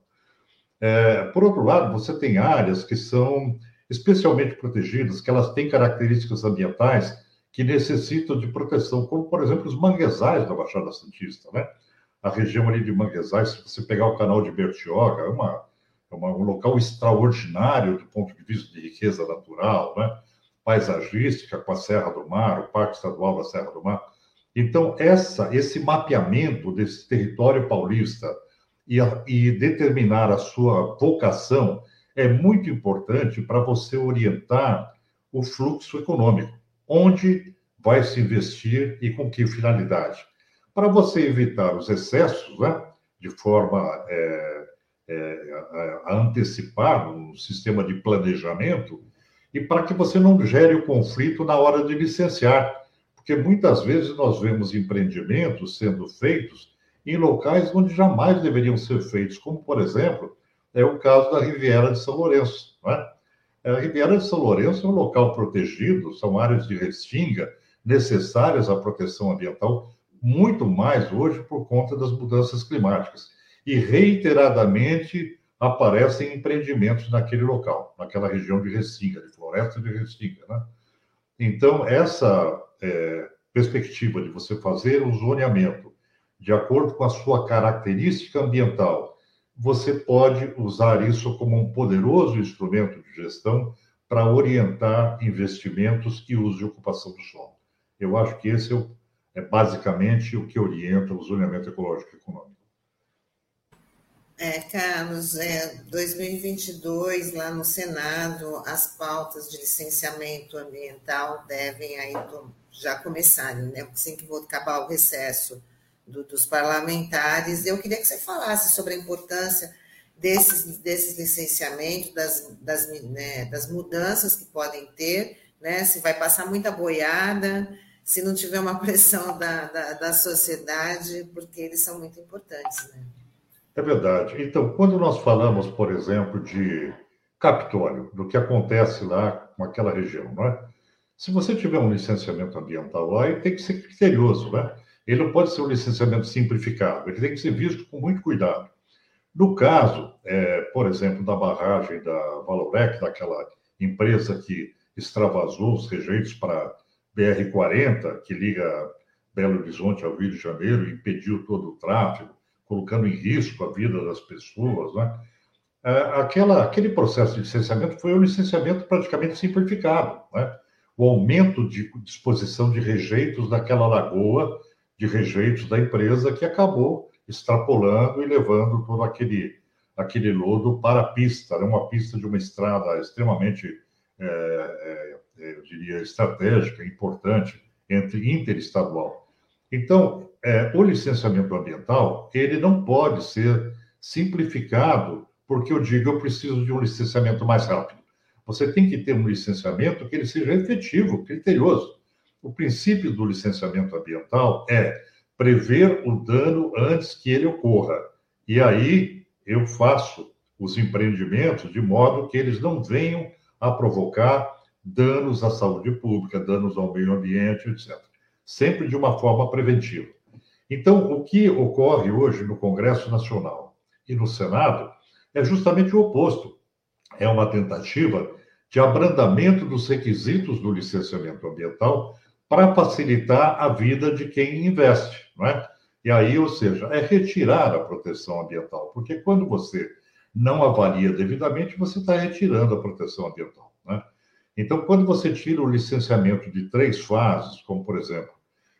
É, por outro lado, você tem áreas que são especialmente protegidas, que elas têm características ambientais que necessitam de proteção, como, por exemplo, os manguezais da Baixada Santista, né? A região ali de manguezais, se você pegar o canal de Bertioga, é, uma, é uma, um local extraordinário do ponto de vista de riqueza natural, né? paisagística, com a Serra do Mar, o Parque Estadual da Serra do Mar. Então, essa, esse mapeamento desse território paulista e, a, e determinar a sua vocação é muito importante para você orientar o fluxo econômico, onde vai se investir e com que finalidade. Para você evitar os excessos, né, de forma é, é, a, antecipar um sistema de planejamento, e para que você não gere o conflito na hora de licenciar, porque muitas vezes nós vemos empreendimentos sendo feitos em locais onde jamais deveriam ser feitos, como, por exemplo, é o caso da Riviera de São Lourenço. Né? A Riviera de São Lourenço é um local protegido, são áreas de restinga necessárias à proteção ambiental, muito mais hoje por conta das mudanças climáticas. E reiteradamente aparecem empreendimentos naquele local, naquela região de restinga, de floresta de restinga. Né? Então, essa é, perspectiva de você fazer o zoneamento de acordo com a sua característica ambiental você pode usar isso como um poderoso instrumento de gestão para orientar investimentos e uso de ocupação do solo. Eu acho que esse é, o, é basicamente o que orienta o zoneamento ecológico e econômico. É, Carlos, é, 2022, lá no Senado, as pautas de licenciamento ambiental devem aí já começarem, né? Assim que vou acabar o recesso do, dos parlamentares. Eu queria que você falasse sobre a importância desses, desses licenciamentos, das, das, né, das mudanças que podem ter, né, se vai passar muita boiada, se não tiver uma pressão da, da, da sociedade, porque eles são muito importantes. Né? É verdade. Então, quando nós falamos, por exemplo, de Capitólio, do que acontece lá com aquela região, não é? Se você tiver um licenciamento ambiental lá, ele tem que ser criterioso, né? ele não pode ser um licenciamento simplificado, ele tem que ser visto com muito cuidado. No caso, é, por exemplo, da barragem da Valorec, daquela empresa que extravasou os rejeitos para BR-40, que liga Belo Horizonte ao Rio de Janeiro, impediu todo o tráfego, colocando em risco a vida das pessoas, né? É, aquela, aquele processo de licenciamento foi um licenciamento praticamente simplificado. Né? O aumento de disposição de rejeitos daquela lagoa de rejeitos da empresa que acabou extrapolando e levando todo aquele, aquele lodo para a pista, né? uma pista de uma estrada extremamente, é, é, eu diria, estratégica, importante, entre interestadual. Então, é, o licenciamento ambiental, ele não pode ser simplificado porque eu digo eu preciso de um licenciamento mais rápido. Você tem que ter um licenciamento que ele seja efetivo, criterioso. O princípio do licenciamento ambiental é prever o dano antes que ele ocorra. E aí eu faço os empreendimentos de modo que eles não venham a provocar danos à saúde pública, danos ao meio ambiente, etc. Sempre de uma forma preventiva. Então, o que ocorre hoje no Congresso Nacional e no Senado é justamente o oposto. É uma tentativa de abrandamento dos requisitos do licenciamento ambiental para facilitar a vida de quem investe, não é? E aí, ou seja, é retirar a proteção ambiental, porque quando você não avalia devidamente, você está retirando a proteção ambiental, né? Então, quando você tira o licenciamento de três fases, como por exemplo,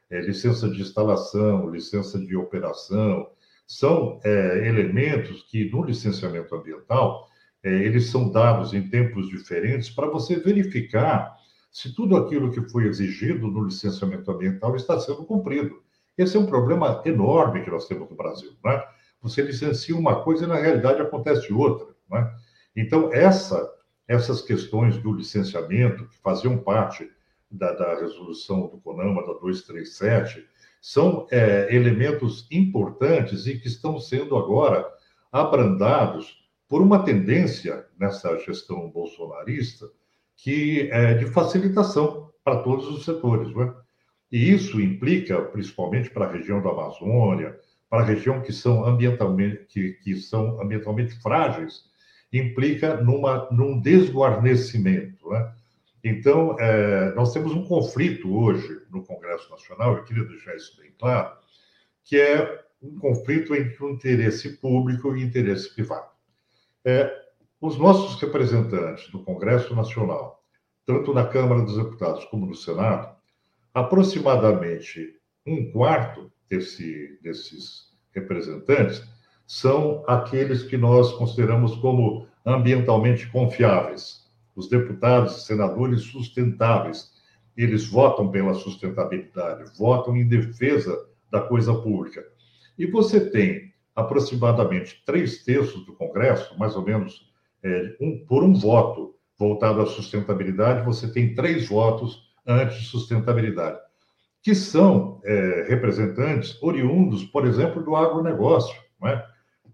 é, licença de instalação, licença de operação, são é, elementos que no licenciamento ambiental é, eles são dados em tempos diferentes para você verificar se tudo aquilo que foi exigido no licenciamento ambiental está sendo cumprido. Esse é um problema enorme que nós temos no Brasil. Né? Você licencia uma coisa e, na realidade, acontece outra. Né? Então, essa, essas questões do licenciamento, que faziam parte da, da resolução do CONAMA, da 237, são é, elementos importantes e que estão sendo agora abrandados por uma tendência nessa gestão bolsonarista que é de facilitação para todos os setores. Né? E isso implica, principalmente para a região da Amazônia, para a região que são ambientalmente, que, que são ambientalmente frágeis, implica numa, num desguarnecimento. Né? Então, é, nós temos um conflito hoje no Congresso Nacional, eu queria deixar isso bem claro, que é um conflito entre o interesse público e o interesse privado. É, os nossos representantes do Congresso Nacional, tanto na Câmara dos Deputados como no Senado, aproximadamente um quarto desse, desses representantes são aqueles que nós consideramos como ambientalmente confiáveis, os deputados e senadores sustentáveis. Eles votam pela sustentabilidade, votam em defesa da coisa pública. E você tem aproximadamente três terços do Congresso, mais ou menos, é, um, por um voto voltado à sustentabilidade, você tem três votos anti-sustentabilidade que são é, representantes oriundos, por exemplo, do agronegócio, é?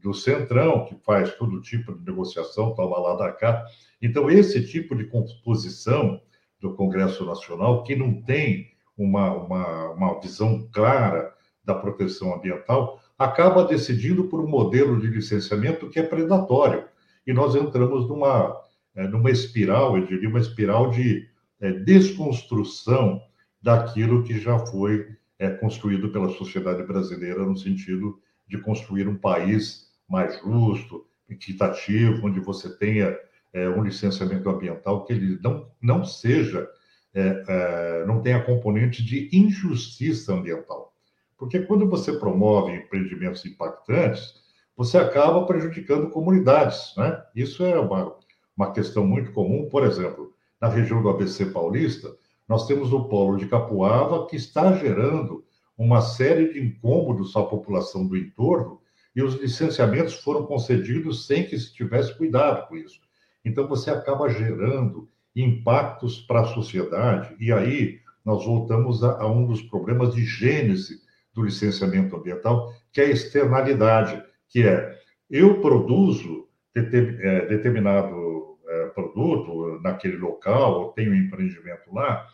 Do Centrão, que faz todo tipo de negociação, toma lá da cá. Então, esse tipo de composição do Congresso Nacional, que não tem uma, uma, uma visão clara da proteção ambiental, acaba decidindo por um modelo de licenciamento que é predatório. E nós entramos numa, é, numa espiral, eu diria, uma espiral de é, desconstrução daquilo que já foi é, construído pela sociedade brasileira no sentido de construir um país mais justo, equitativo, onde você tenha é, um licenciamento ambiental que ele não, não seja, é, é, não tenha componente de injustiça ambiental. Porque quando você promove empreendimentos impactantes, você acaba prejudicando comunidades. Né? Isso é uma, uma questão muito comum, por exemplo, na região do ABC Paulista, nós temos o polo de Capuava, que está gerando uma série de incômodos à população do entorno, e os licenciamentos foram concedidos sem que se tivesse cuidado com isso. Então, você acaba gerando impactos para a sociedade, e aí nós voltamos a, a, um dos problemas de gênese do licenciamento ambiental, que é a externalidade, que é eu produzo é, determinado é, produto naquele local, ou tenho um empreendimento lá,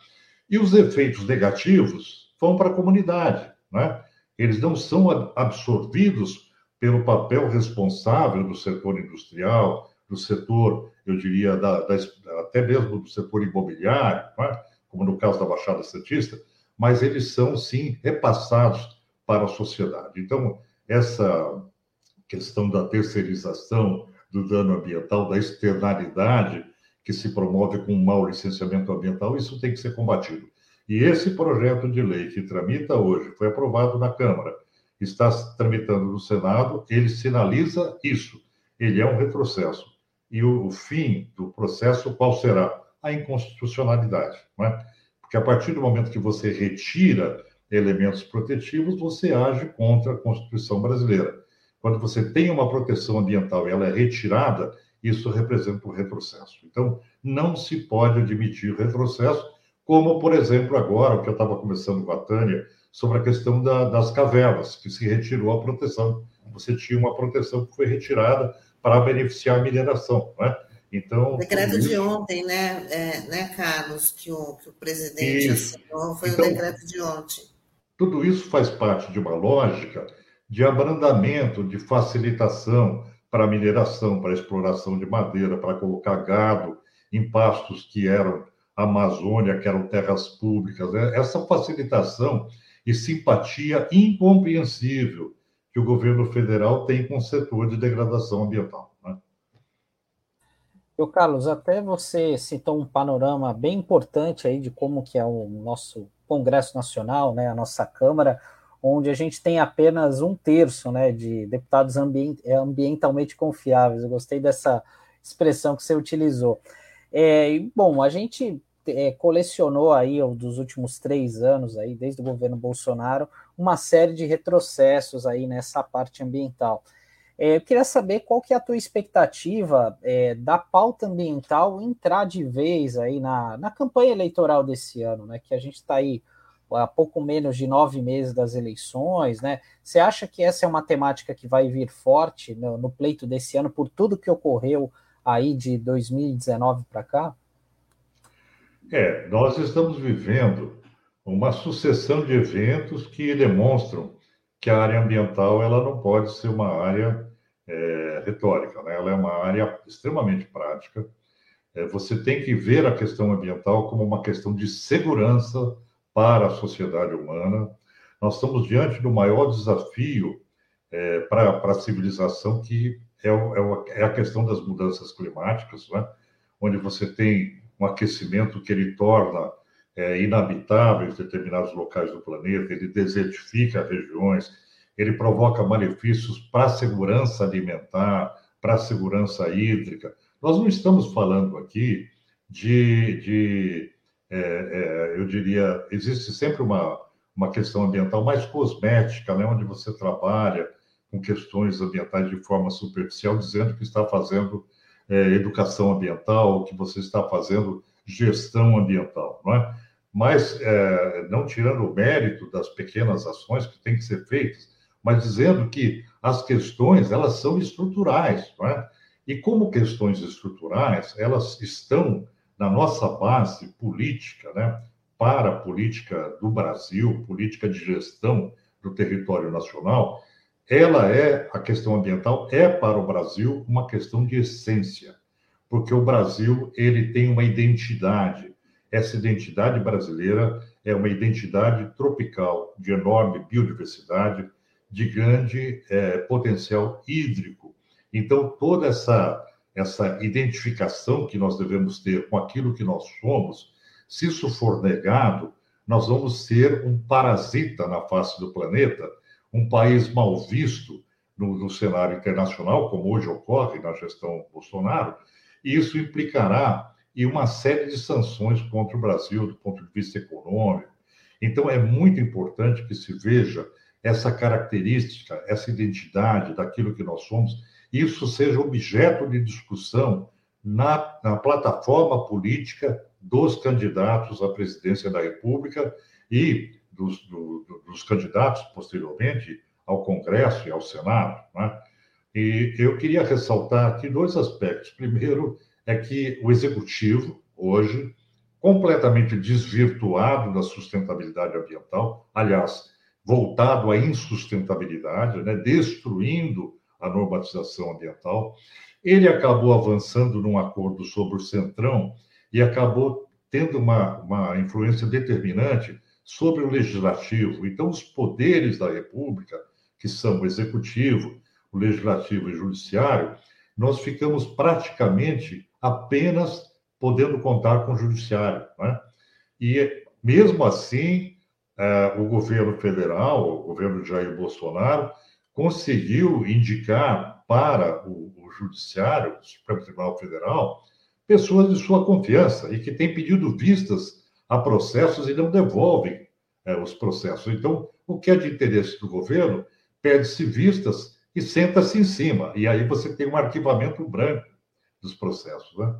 e os efeitos negativos vão para a comunidade, né? Eles não são absorvidos pelo papel responsável do setor industrial, do setor, eu diria, da, da, até mesmo do setor imobiliário, né? como no caso da Baixada Santista, mas eles são, sim, repassados para a sociedade. Então, essa questão da terceirização do dano ambiental, da externalidade que se promove com um mau licenciamento ambiental, isso tem que ser combatido. E esse projeto de lei que tramita hoje, foi aprovado na Câmara, está tramitando no Senado, ele sinaliza isso. Ele é um retrocesso. E o, o fim do processo, qual será? A inconstitucionalidade. Não é? Porque a partir do momento que você retira elementos protetivos, você age contra a Constituição brasileira. Quando você tem uma proteção ambiental e ela é retirada, isso representa um retrocesso. Então, não se pode admitir retrocesso, como, por exemplo, agora, o que eu estava conversando com a Tânia, sobre a questão da, das cavernas, que se retirou a proteção. Você tinha uma proteção que foi retirada para beneficiar a mineração, né? Então, o decreto isso... de ontem, né, é, né, Carlos, que o, que o presidente isso. assinou, foi então, o decreto de ontem. Tudo isso faz parte de uma lógica de abrandamento, de facilitação, para mineração, para exploração de madeira, para colocar gado em pastos que eram Amazônia, que eram terras públicas. Né? Essa facilitação e simpatia incompreensível que o governo federal tem com o setor de degradação ambiental. Né? Eu, Carlos, até você citou um panorama bem importante aí de como que é o nosso Congresso Nacional, né, a nossa Câmara, onde a gente tem apenas um terço né, de deputados ambient, ambientalmente confiáveis. Eu gostei dessa expressão que você utilizou. É, bom, a gente é, colecionou aí, dos últimos três anos, aí, desde o governo Bolsonaro, uma série de retrocessos aí nessa parte ambiental. É, eu queria saber qual que é a tua expectativa é, da pauta ambiental entrar de vez aí na, na campanha eleitoral desse ano, né? Que a gente está aí há pouco menos de nove meses das eleições, né? Você acha que essa é uma temática que vai vir forte no, no pleito desse ano por tudo que ocorreu aí de 2019 para cá? É, nós estamos vivendo uma sucessão de eventos que demonstram que a área ambiental ela não pode ser uma área é, retórica, né? ela é uma área extremamente prática. É, você tem que ver a questão ambiental como uma questão de segurança para a sociedade humana. Nós estamos diante do maior desafio é, para a civilização, que é, é, é, a questão das mudanças climáticas, né? onde você tem um aquecimento que ele torna é, inabitáveis determinados locais do planeta, ele desertifica regiões, ele provoca malefícios para a segurança alimentar, para a segurança hídrica. Nós não estamos falando aqui de, de é, é, eu diria, existe sempre uma, uma questão ambiental mais cosmética, né, onde você trabalha com questões ambientais de forma superficial, dizendo que está fazendo é, educação ambiental, que você está fazendo gestão ambiental, não é? Mas é, não tirando o mérito das pequenas ações que têm que ser feitas, mas dizendo que as questões elas são estruturais, não é? E como questões estruturais, elas estão na nossa base política, né? Para a política do Brasil, política de gestão do território nacional, ela é, a questão ambiental é para o Brasil uma questão de essência, porque o Brasil, ele tem uma identidade. Essa identidade brasileira é uma identidade tropical, de enorme biodiversidade, de grande é, potencial hídrico. Então, toda essa, essa identificação que nós devemos ter com aquilo que nós somos, se isso for negado, nós vamos ser um parasita na face do planeta um país mal visto no, no, cenário internacional, como hoje ocorre na gestão Bolsonaro, e isso implicará em uma série de sanções contra o Brasil do ponto de vista econômico. Então, é muito importante que se veja essa característica, essa identidade daquilo que nós somos, isso seja objeto de discussão na, na plataforma política dos candidatos à presidência da República e dos, do, dos candidatos posteriormente ao Congresso e ao Senado. Né? E eu queria ressaltar aqui dois aspectos. Primeiro, é que o executivo, hoje, completamente desvirtuado da sustentabilidade ambiental, aliás, voltado à insustentabilidade, né? destruindo a normatização ambiental, ele acabou avançando num acordo sobre o Centrão e acabou tendo uma, uma influência determinante sobre o legislativo. Então, os poderes da República, que são o executivo, o legislativo e o judiciário, nós ficamos praticamente apenas podendo contar com o judiciário. Né? E, mesmo assim, eh, o governo federal, o governo de Jair Bolsonaro, conseguiu indicar para o, o judiciário, o Supremo Tribunal Federal, pessoas de sua confiança e que têm pedido vistas a processos e não devolvem é, os processos. Então, o que é de interesse do governo, pede-se vistas e senta-se em cima. E aí você tem um arquivamento branco dos processos. Né?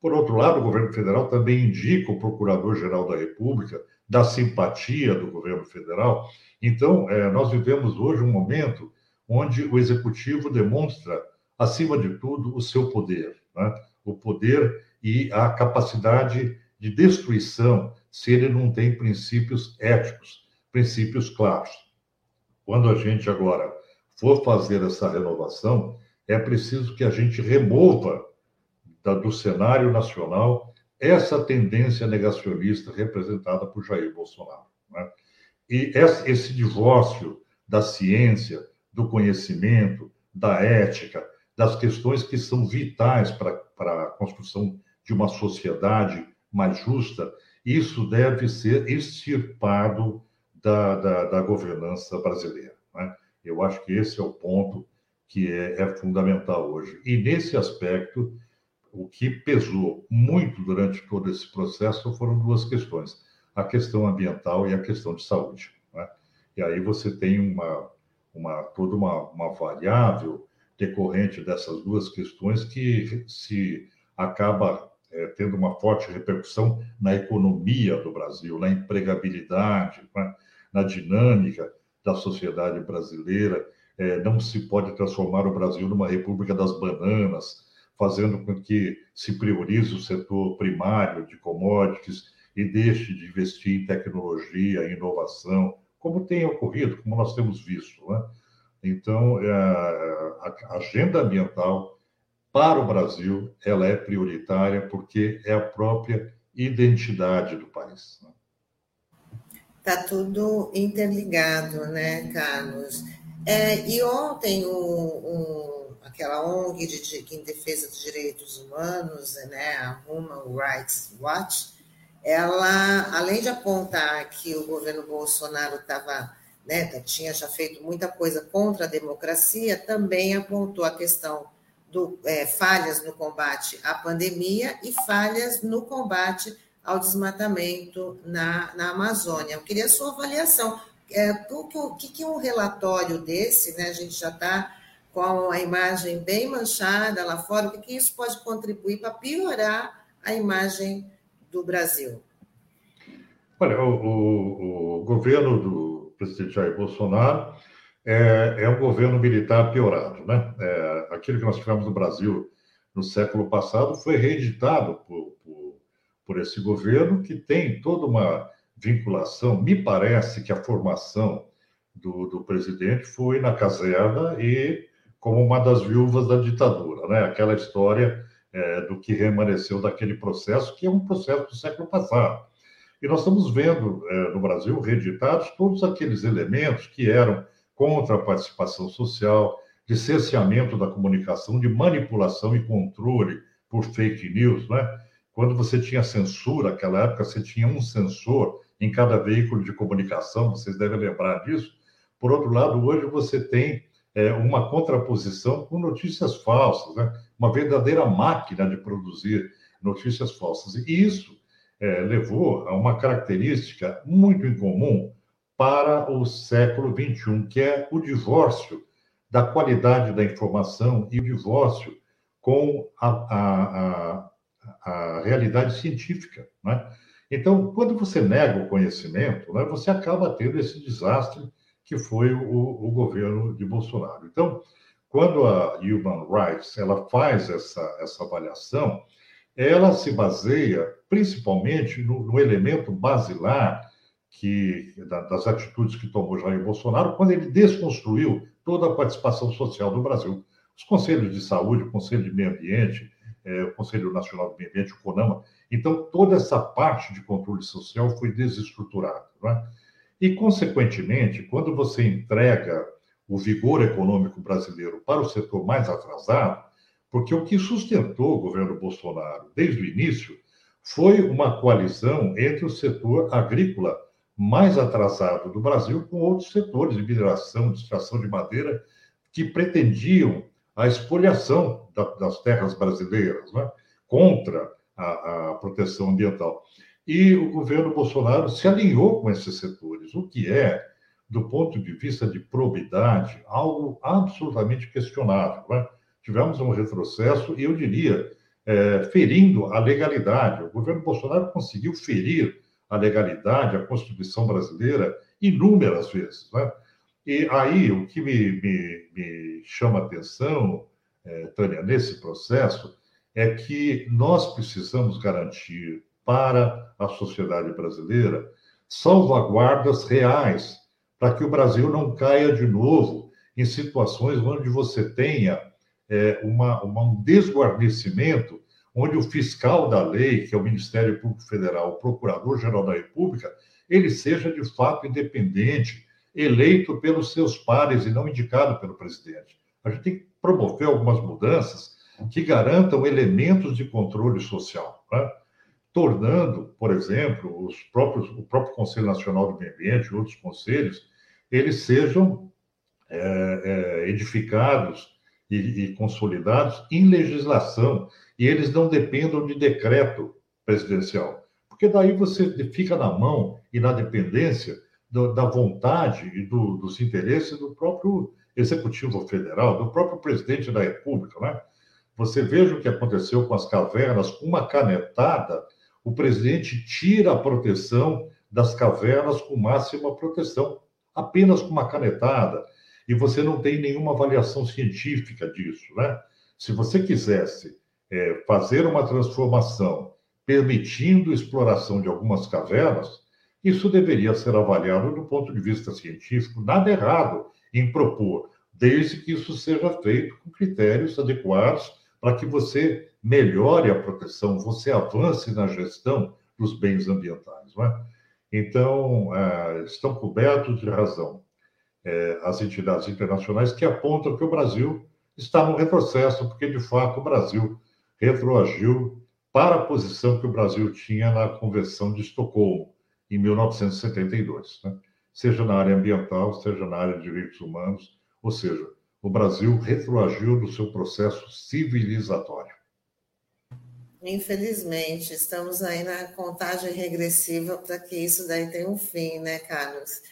Por outro lado, o governo federal também indica o Procurador-Geral da República, da simpatia do governo federal. Então, é, nós vivemos hoje um momento onde o executivo demonstra, acima de tudo, o seu poder, né? o poder e a capacidade de destruição se ele não tem princípios éticos, princípios claros. Quando a gente agora for fazer essa renovação, é preciso que a gente remova da, do cenário nacional essa tendência negacionista representada por Jair Bolsonaro. Né? E esse divórcio da ciência, do conhecimento, da ética, das questões que são vitais para, para a construção de uma sociedade mais justa, isso deve ser extirpado da, da, da governança brasileira. Né? Eu acho que esse é o ponto que é, é fundamental hoje. E nesse aspecto, o que pesou muito durante todo esse processo foram duas questões: a questão ambiental e a questão de saúde. Né? E aí você tem uma, uma toda uma, uma variável decorrente dessas duas questões que se acaba é, tendo uma forte repercussão na economia do Brasil, na empregabilidade, né, na dinâmica da sociedade brasileira. É, não se pode transformar o Brasil numa república das bananas, fazendo com que se priorize o setor primário de commodities e deixe de investir em tecnologia, em inovação, como tem ocorrido, como nós temos visto. Né? Então, é, a agenda ambiental para o Brasil ela é prioritária porque é a própria identidade do país. Está né? tudo interligado, né, Carlos? É, e ontem o, o, aquela ONG de, de, em defesa dos direitos humanos, né, a Human Rights Watch, ela, além de apontar que o governo Bolsonaro estava, né, tinha já feito muita coisa contra a democracia, também apontou a questão do é, falhas no combate à pandemia e falhas no combate ao desmatamento na, na Amazônia. Eu queria a sua avaliação. É, o que, que um relatório desse, né, a gente já está com a imagem bem manchada lá fora, o que, que isso pode contribuir para piorar a imagem do Brasil? Olha, o, o, o governo do presidente Jair Bolsonaro é, é, um governo militar piorado. Né? É, aquilo que nós tivemos no Brasil no século passado foi reeditado por, por, por, esse governo, que tem toda uma vinculação. Me parece que a formação do, do presidente foi na caserna e como uma das viúvas da ditadura, né? aquela história é, do que remanesceu daquele processo, que é um processo do século passado. E nós estamos vendo é, no Brasil reeditados todos aqueles elementos que eram contra a participação social, de cerceamento da comunicação, de manipulação e controle por fake news, né? Quando você tinha censura, naquela época você tinha um censor em cada veículo de comunicação, vocês devem lembrar disso. Por outro lado, hoje você tem é, uma contraposição com notícias falsas, né? uma verdadeira máquina de produzir notícias falsas. E isso é, levou a uma característica muito incomum para o século XXI, que é o divórcio da qualidade da informação e o divórcio com a, a, a, a realidade científica. Né? Então, quando você nega o conhecimento, né, você acaba tendo esse desastre que foi o, o governo de Bolsonaro. Então, quando a Human Rights ela faz essa, essa avaliação, ela se baseia principalmente no, no elemento basilar que das atitudes que tomou Jair Bolsonaro quando ele desconstruiu toda a participação social do Brasil. Os conselhos de saúde, o Conselho de Meio Ambiente, é, o Conselho Nacional do Meio Ambiente, o CONAMA. Então, toda essa parte de controle social foi desestruturada. É? E, consequentemente, quando você entrega o vigor econômico brasileiro para o setor mais atrasado, porque o que sustentou o governo Bolsonaro desde o início foi uma coalizão entre o setor agrícola mais atrasado do Brasil com outros setores de mineração, de extração de madeira, que pretendiam a expoliação da, das terras brasileiras, né? contra a, a proteção ambiental. E o governo Bolsonaro se alinhou com esses setores, o que é, do ponto de vista de probidade, algo absolutamente questionável. Né? Tivemos um retrocesso, e eu diria, é, ferindo a legalidade. O governo Bolsonaro conseguiu ferir a legalidade, a Constituição brasileira, inúmeras vezes. Né? E aí, o que me, me, me chama a atenção, é, Tânia, nesse processo, é que nós precisamos garantir para a sociedade brasileira salvaguardas reais, para que o Brasil não caia de novo em situações onde você tenha é, uma, uma, um desguarnecimento, onde o fiscal da lei, que é o Ministério Público Federal, o Procurador-Geral da República, ele seja de fato independente, eleito pelos seus pares e não indicado pelo presidente. A gente tem que promover algumas mudanças que garantam elementos de controle social, né? tornando, por exemplo, os próprios, o próprio Conselho Nacional do Meio Ambiente e outros conselhos, eles sejam é, é, edificados e, e consolidados em legislação e eles não dependam de decreto presidencial, porque daí você fica na mão e na dependência do, da vontade e do, dos interesses do próprio Executivo Federal, do próprio presidente da República, né? Você veja o que aconteceu com as cavernas, com uma canetada, o presidente tira a proteção das cavernas com máxima proteção, apenas com uma canetada e você não tem nenhuma avaliação científica disso, né? Se você quisesse é, fazer uma transformação permitindo exploração de algumas cavernas, Isso deveria ser avaliado do ponto de vista científico, nada errado em propor, desde que isso seja feito com critérios adequados para que você melhore a proteção, você avance na gestão dos bens ambientais. É? Então, é, estão cobertos de razão é, as entidades internacionais que apontam que o Brasil está no retrocesso, porque, de fato, o Brasil retroagiu para a posição que o Brasil tinha na Convenção de Estocolmo, em 1972, né? seja na área ambiental, seja na área de direitos humanos, ou seja, o Brasil retroagiu no seu processo civilizatório. Infelizmente, estamos aí na contagem regressiva para que isso daí tenha um fim, né, Carlos?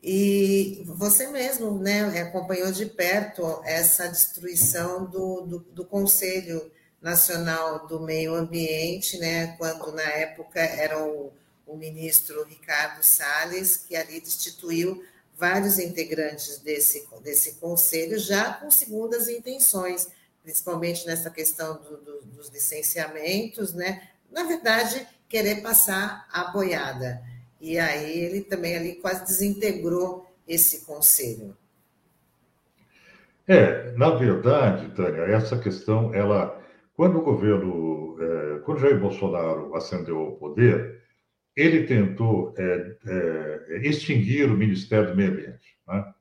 E você mesmo né, acompanhou de perto essa destruição do, do, do, Conselho Nacional do Meio Ambiente, né, quando na época era o, o ministro Ricardo Salles, que ali destituiu vários integrantes desse, desse conselho, já com segundas intenções, principalmente nessa questão do, do, dos licenciamentos, né? Na verdade, querer passar a boiada. E aí ele também ali quase desintegrou esse conselho. É, na verdade, Tânia, essa questão, ela, quando o governo, é, quando Jair Bolsonaro ascendeu ao poder, ele tentou é, é, extinguir o Ministério do Meio Ambiente. Né?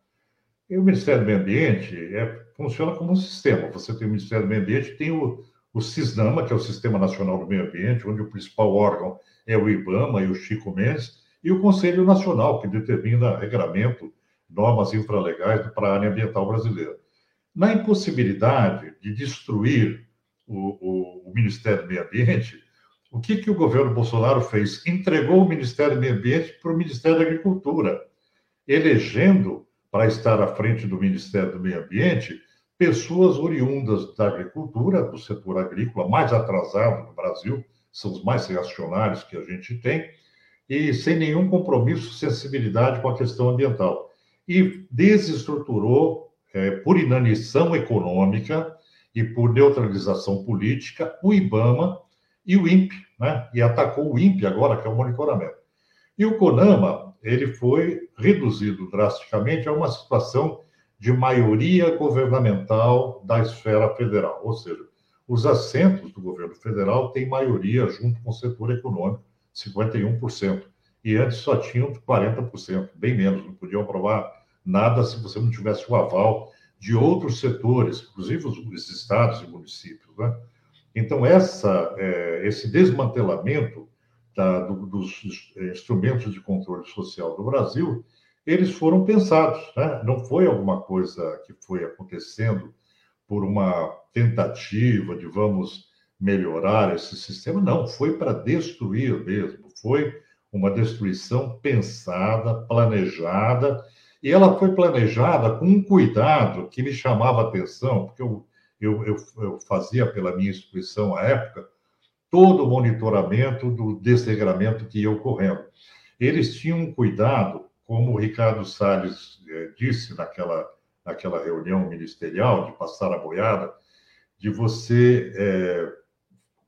E o Ministério do Meio Ambiente é, funciona como um sistema. Você tem o Ministério do Meio Ambiente, tem o, o CISNAMA, que é o Sistema Nacional do Meio Ambiente, onde o principal órgão é o IBAMA e o Chico Mendes, e o Conselho Nacional, que determina regramento, normas infralegais para a área ambiental brasileira. Na impossibilidade de destruir o, o, o Ministério do Meio Ambiente, o que, que o governo Bolsonaro fez? Entregou o Ministério do Meio Ambiente para o Ministério da Agricultura, elegendo para estar à frente do Ministério do Meio Ambiente pessoas oriundas da agricultura, do setor agrícola mais atrasado no Brasil, são os mais reacionários que a gente tem, e sem nenhum compromisso, sensibilidade com a questão ambiental. E desestruturou, é, por inanição econômica e por neutralização política, o IBAMA e o INPE, né? e atacou o INPE agora, que é o monitoramento. E o CONAMA, ele foi reduzido drasticamente a uma situação de maioria governamental da esfera federal, ou seja, os assentos do governo federal têm maioria junto com o setor econômico, 51%. E antes só tinham 40%, bem menos, não podiam aprovar nada se você não tivesse o aval de outros setores, inclusive os, os estados e municípios. Né? Então, essa, é, esse desmantelamento da, do, dos instrumentos de controle social do Brasil, eles foram pensados, né? não foi alguma coisa que foi acontecendo por uma tentativa de vamos melhorar esse sistema, não, foi para destruir mesmo, foi uma destruição pensada, planejada, e ela foi planejada com um cuidado que me chamava a atenção, porque eu, eu, eu, eu fazia pela minha instituição à época todo o monitoramento do desregramento que ia ocorrendo. Eles tinham um cuidado, como o Ricardo Salles eh, disse naquela, naquela reunião ministerial, de passar a boiada, de você eh,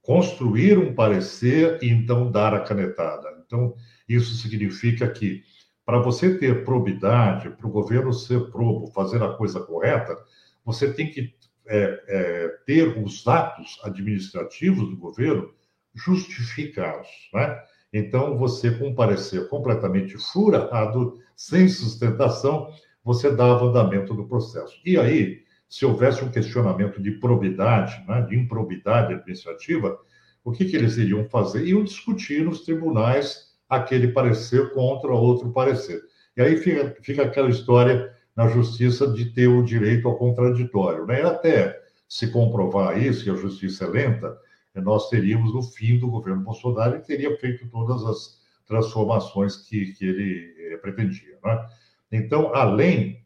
construir um parecer e então dar a canetada. Então, isso significa que, para você ter probidade, para o governo ser probo, fazer a coisa correta, você tem que é, é, ter os atos administrativos do governo justificados. Né? Então, você, com um parecer completamente furado, sem sustentação, você dava andamento do processo. E aí, se houvesse um questionamento de probidade, né, de improbidade administrativa, o que, que eles iriam fazer? Iam discutir nos tribunais aquele parecer contra outro parecer. E aí fica, fica aquela história na justiça de ter o direito ao contraditório. Né? Até se comprovar isso, e a justiça é lenta, nós teríamos no fim do governo Bolsonaro e teria feito todas as transformações que, que ele eh, pretendia. Né? Então, além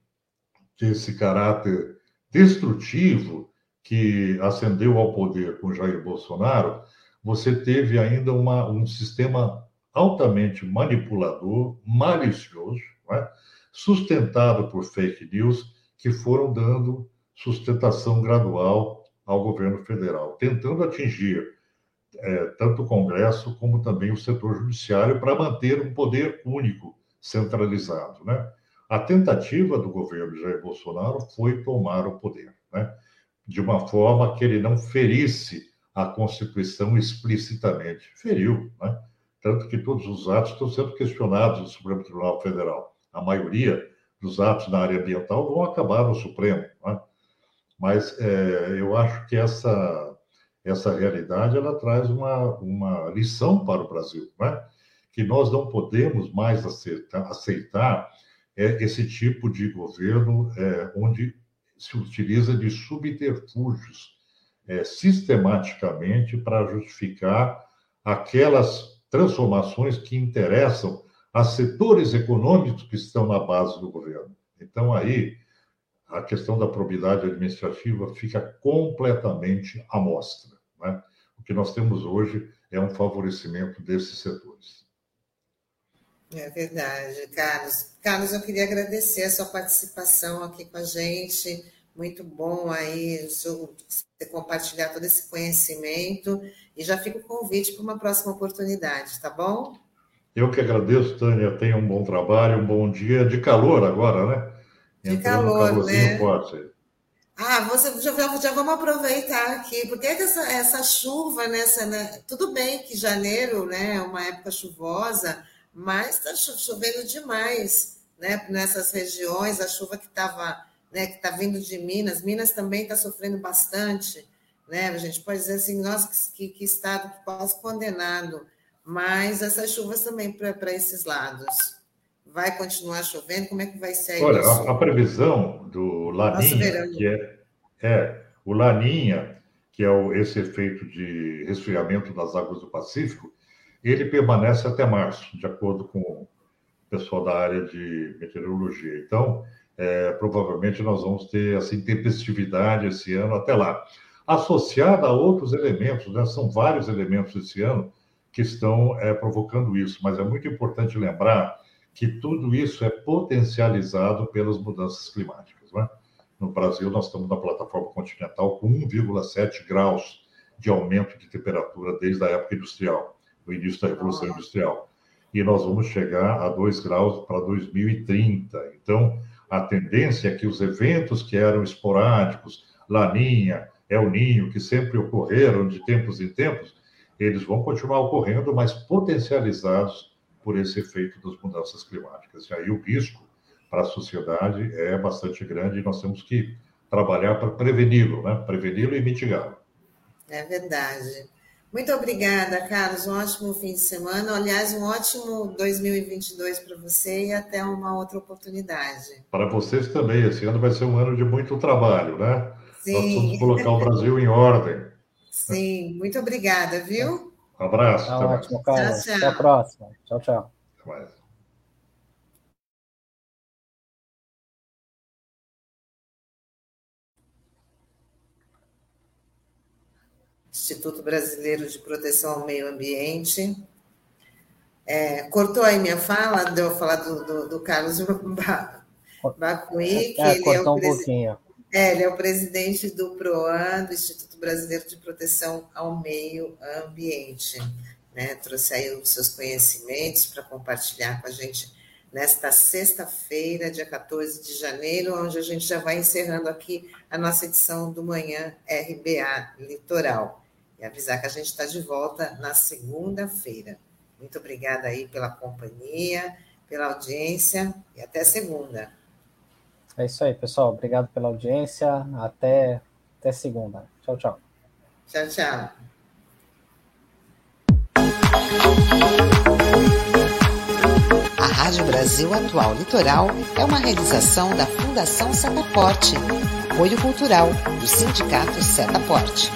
desse caráter destrutivo que ascendeu ao poder com Jair Bolsonaro, você teve ainda uma, um sistema altamente manipulador, malicioso, é? sustentado por fake news, que foram dando sustentação gradual ao governo federal, tentando atingir é, tanto o Congresso como também o setor judiciário para manter um poder único, centralizado. Né? A tentativa do governo Jair Bolsonaro foi tomar o poder, né? de uma forma que ele não ferisse a Constituição explicitamente. Feriu, né? Tanto que todos os atos estão sendo questionados no Supremo Tribunal Federal. A maioria dos atos na área ambiental vão acabar no Supremo. Né? Mas é, eu acho que essa, essa realidade ela traz uma, uma lição para o Brasil, né? que nós não podemos mais aceitar, aceitar é, esse tipo de governo é, onde se utiliza de subterfúgios é, sistematicamente para justificar aquelas transformações que interessam a setores econômicos que estão na base do governo. Então, aí, a questão da probidade administrativa fica completamente à mostra. Né? O que nós temos hoje é um favorecimento desses setores. É verdade, Carlos. Carlos, eu queria agradecer a sua participação aqui com a gente. Muito bom aí você compartilhar todo esse conhecimento. E já fica o convite para uma próxima oportunidade, tá bom? Eu que agradeço, Tânia. Tenha um bom trabalho, um bom dia de calor agora, né? De calor, um né? Forte. Ah, você, já, já, vamos aproveitar aqui, porque é essa, essa chuva, nessa, né? tudo bem que janeiro né, é uma época chuvosa, mas está chovendo demais né, nessas regiões, a chuva que estava né, que está vindo de Minas, Minas também está sofrendo bastante, né? A gente pode dizer assim, nossa, que, que estado quase condenado, mas essas chuvas também para esses lados. Vai continuar chovendo? Como é que vai ser Olha, a, a, previsão do Laninha, que é, é o Laninha, que é o, esse efeito de resfriamento das águas do Pacífico, ele permanece até março, de acordo com o pessoal da área de meteorologia. Então, é, provavelmente nós vamos ter assim tempestividade esse ano até lá, associada a outros elementos, né? são vários elementos esse ano que estão é, provocando isso, mas é muito importante lembrar que tudo isso é potencializado pelas mudanças climáticas. Né? No Brasil, nós estamos na plataforma continental com 1,7 graus de aumento de temperatura desde a época industrial, no início da Revolução Industrial. E nós vamos chegar a 2 graus para 2030. Então, a tendência é que os eventos que eram esporádicos, Laninha, El Ninho, que sempre ocorreram de tempos em tempos, eles vão continuar ocorrendo, mas potencializados por esse efeito das mudanças climáticas. E aí o risco para a sociedade é bastante grande e nós temos que trabalhar para preveni-lo, né? preveni-lo e mitigá-lo. É verdade. Muito obrigada, Carlos. Um ótimo fim de semana. Aliás, um ótimo 2022 para você e até uma outra oportunidade. Para vocês também. Esse ano vai ser um ano de muito trabalho, né? Sim. Nós vamos colocar o Brasil em ordem. Sim, muito obrigada, viu? Um abraço. Tá ótimo, Carlos. Tchau, tchau. Até a próxima. Tchau, tchau. Até mais. Instituto Brasileiro de Proteção ao Meio Ambiente. É, cortou aí minha fala, deu eu falar do, do, do Carlos Bacuí, que é, ele, é o um pouquinho. É, ele é o presidente do PROAN, do Instituto Brasileiro de Proteção ao Meio Ambiente. Né? Trouxe aí os seus conhecimentos para compartilhar com a gente nesta sexta-feira, dia 14 de janeiro, onde a gente já vai encerrando aqui a nossa edição do Manhã RBA Litoral e avisar que a gente está de volta na segunda-feira. Muito obrigada aí pela companhia, pela audiência e até segunda. É isso aí, pessoal. Obrigado pela audiência. Até, até segunda. Tchau, tchau. Tchau, tchau. A Rádio Brasil Atual Litoral é uma realização da Fundação Setaporte, apoio cultural do Sindicato Setaporte.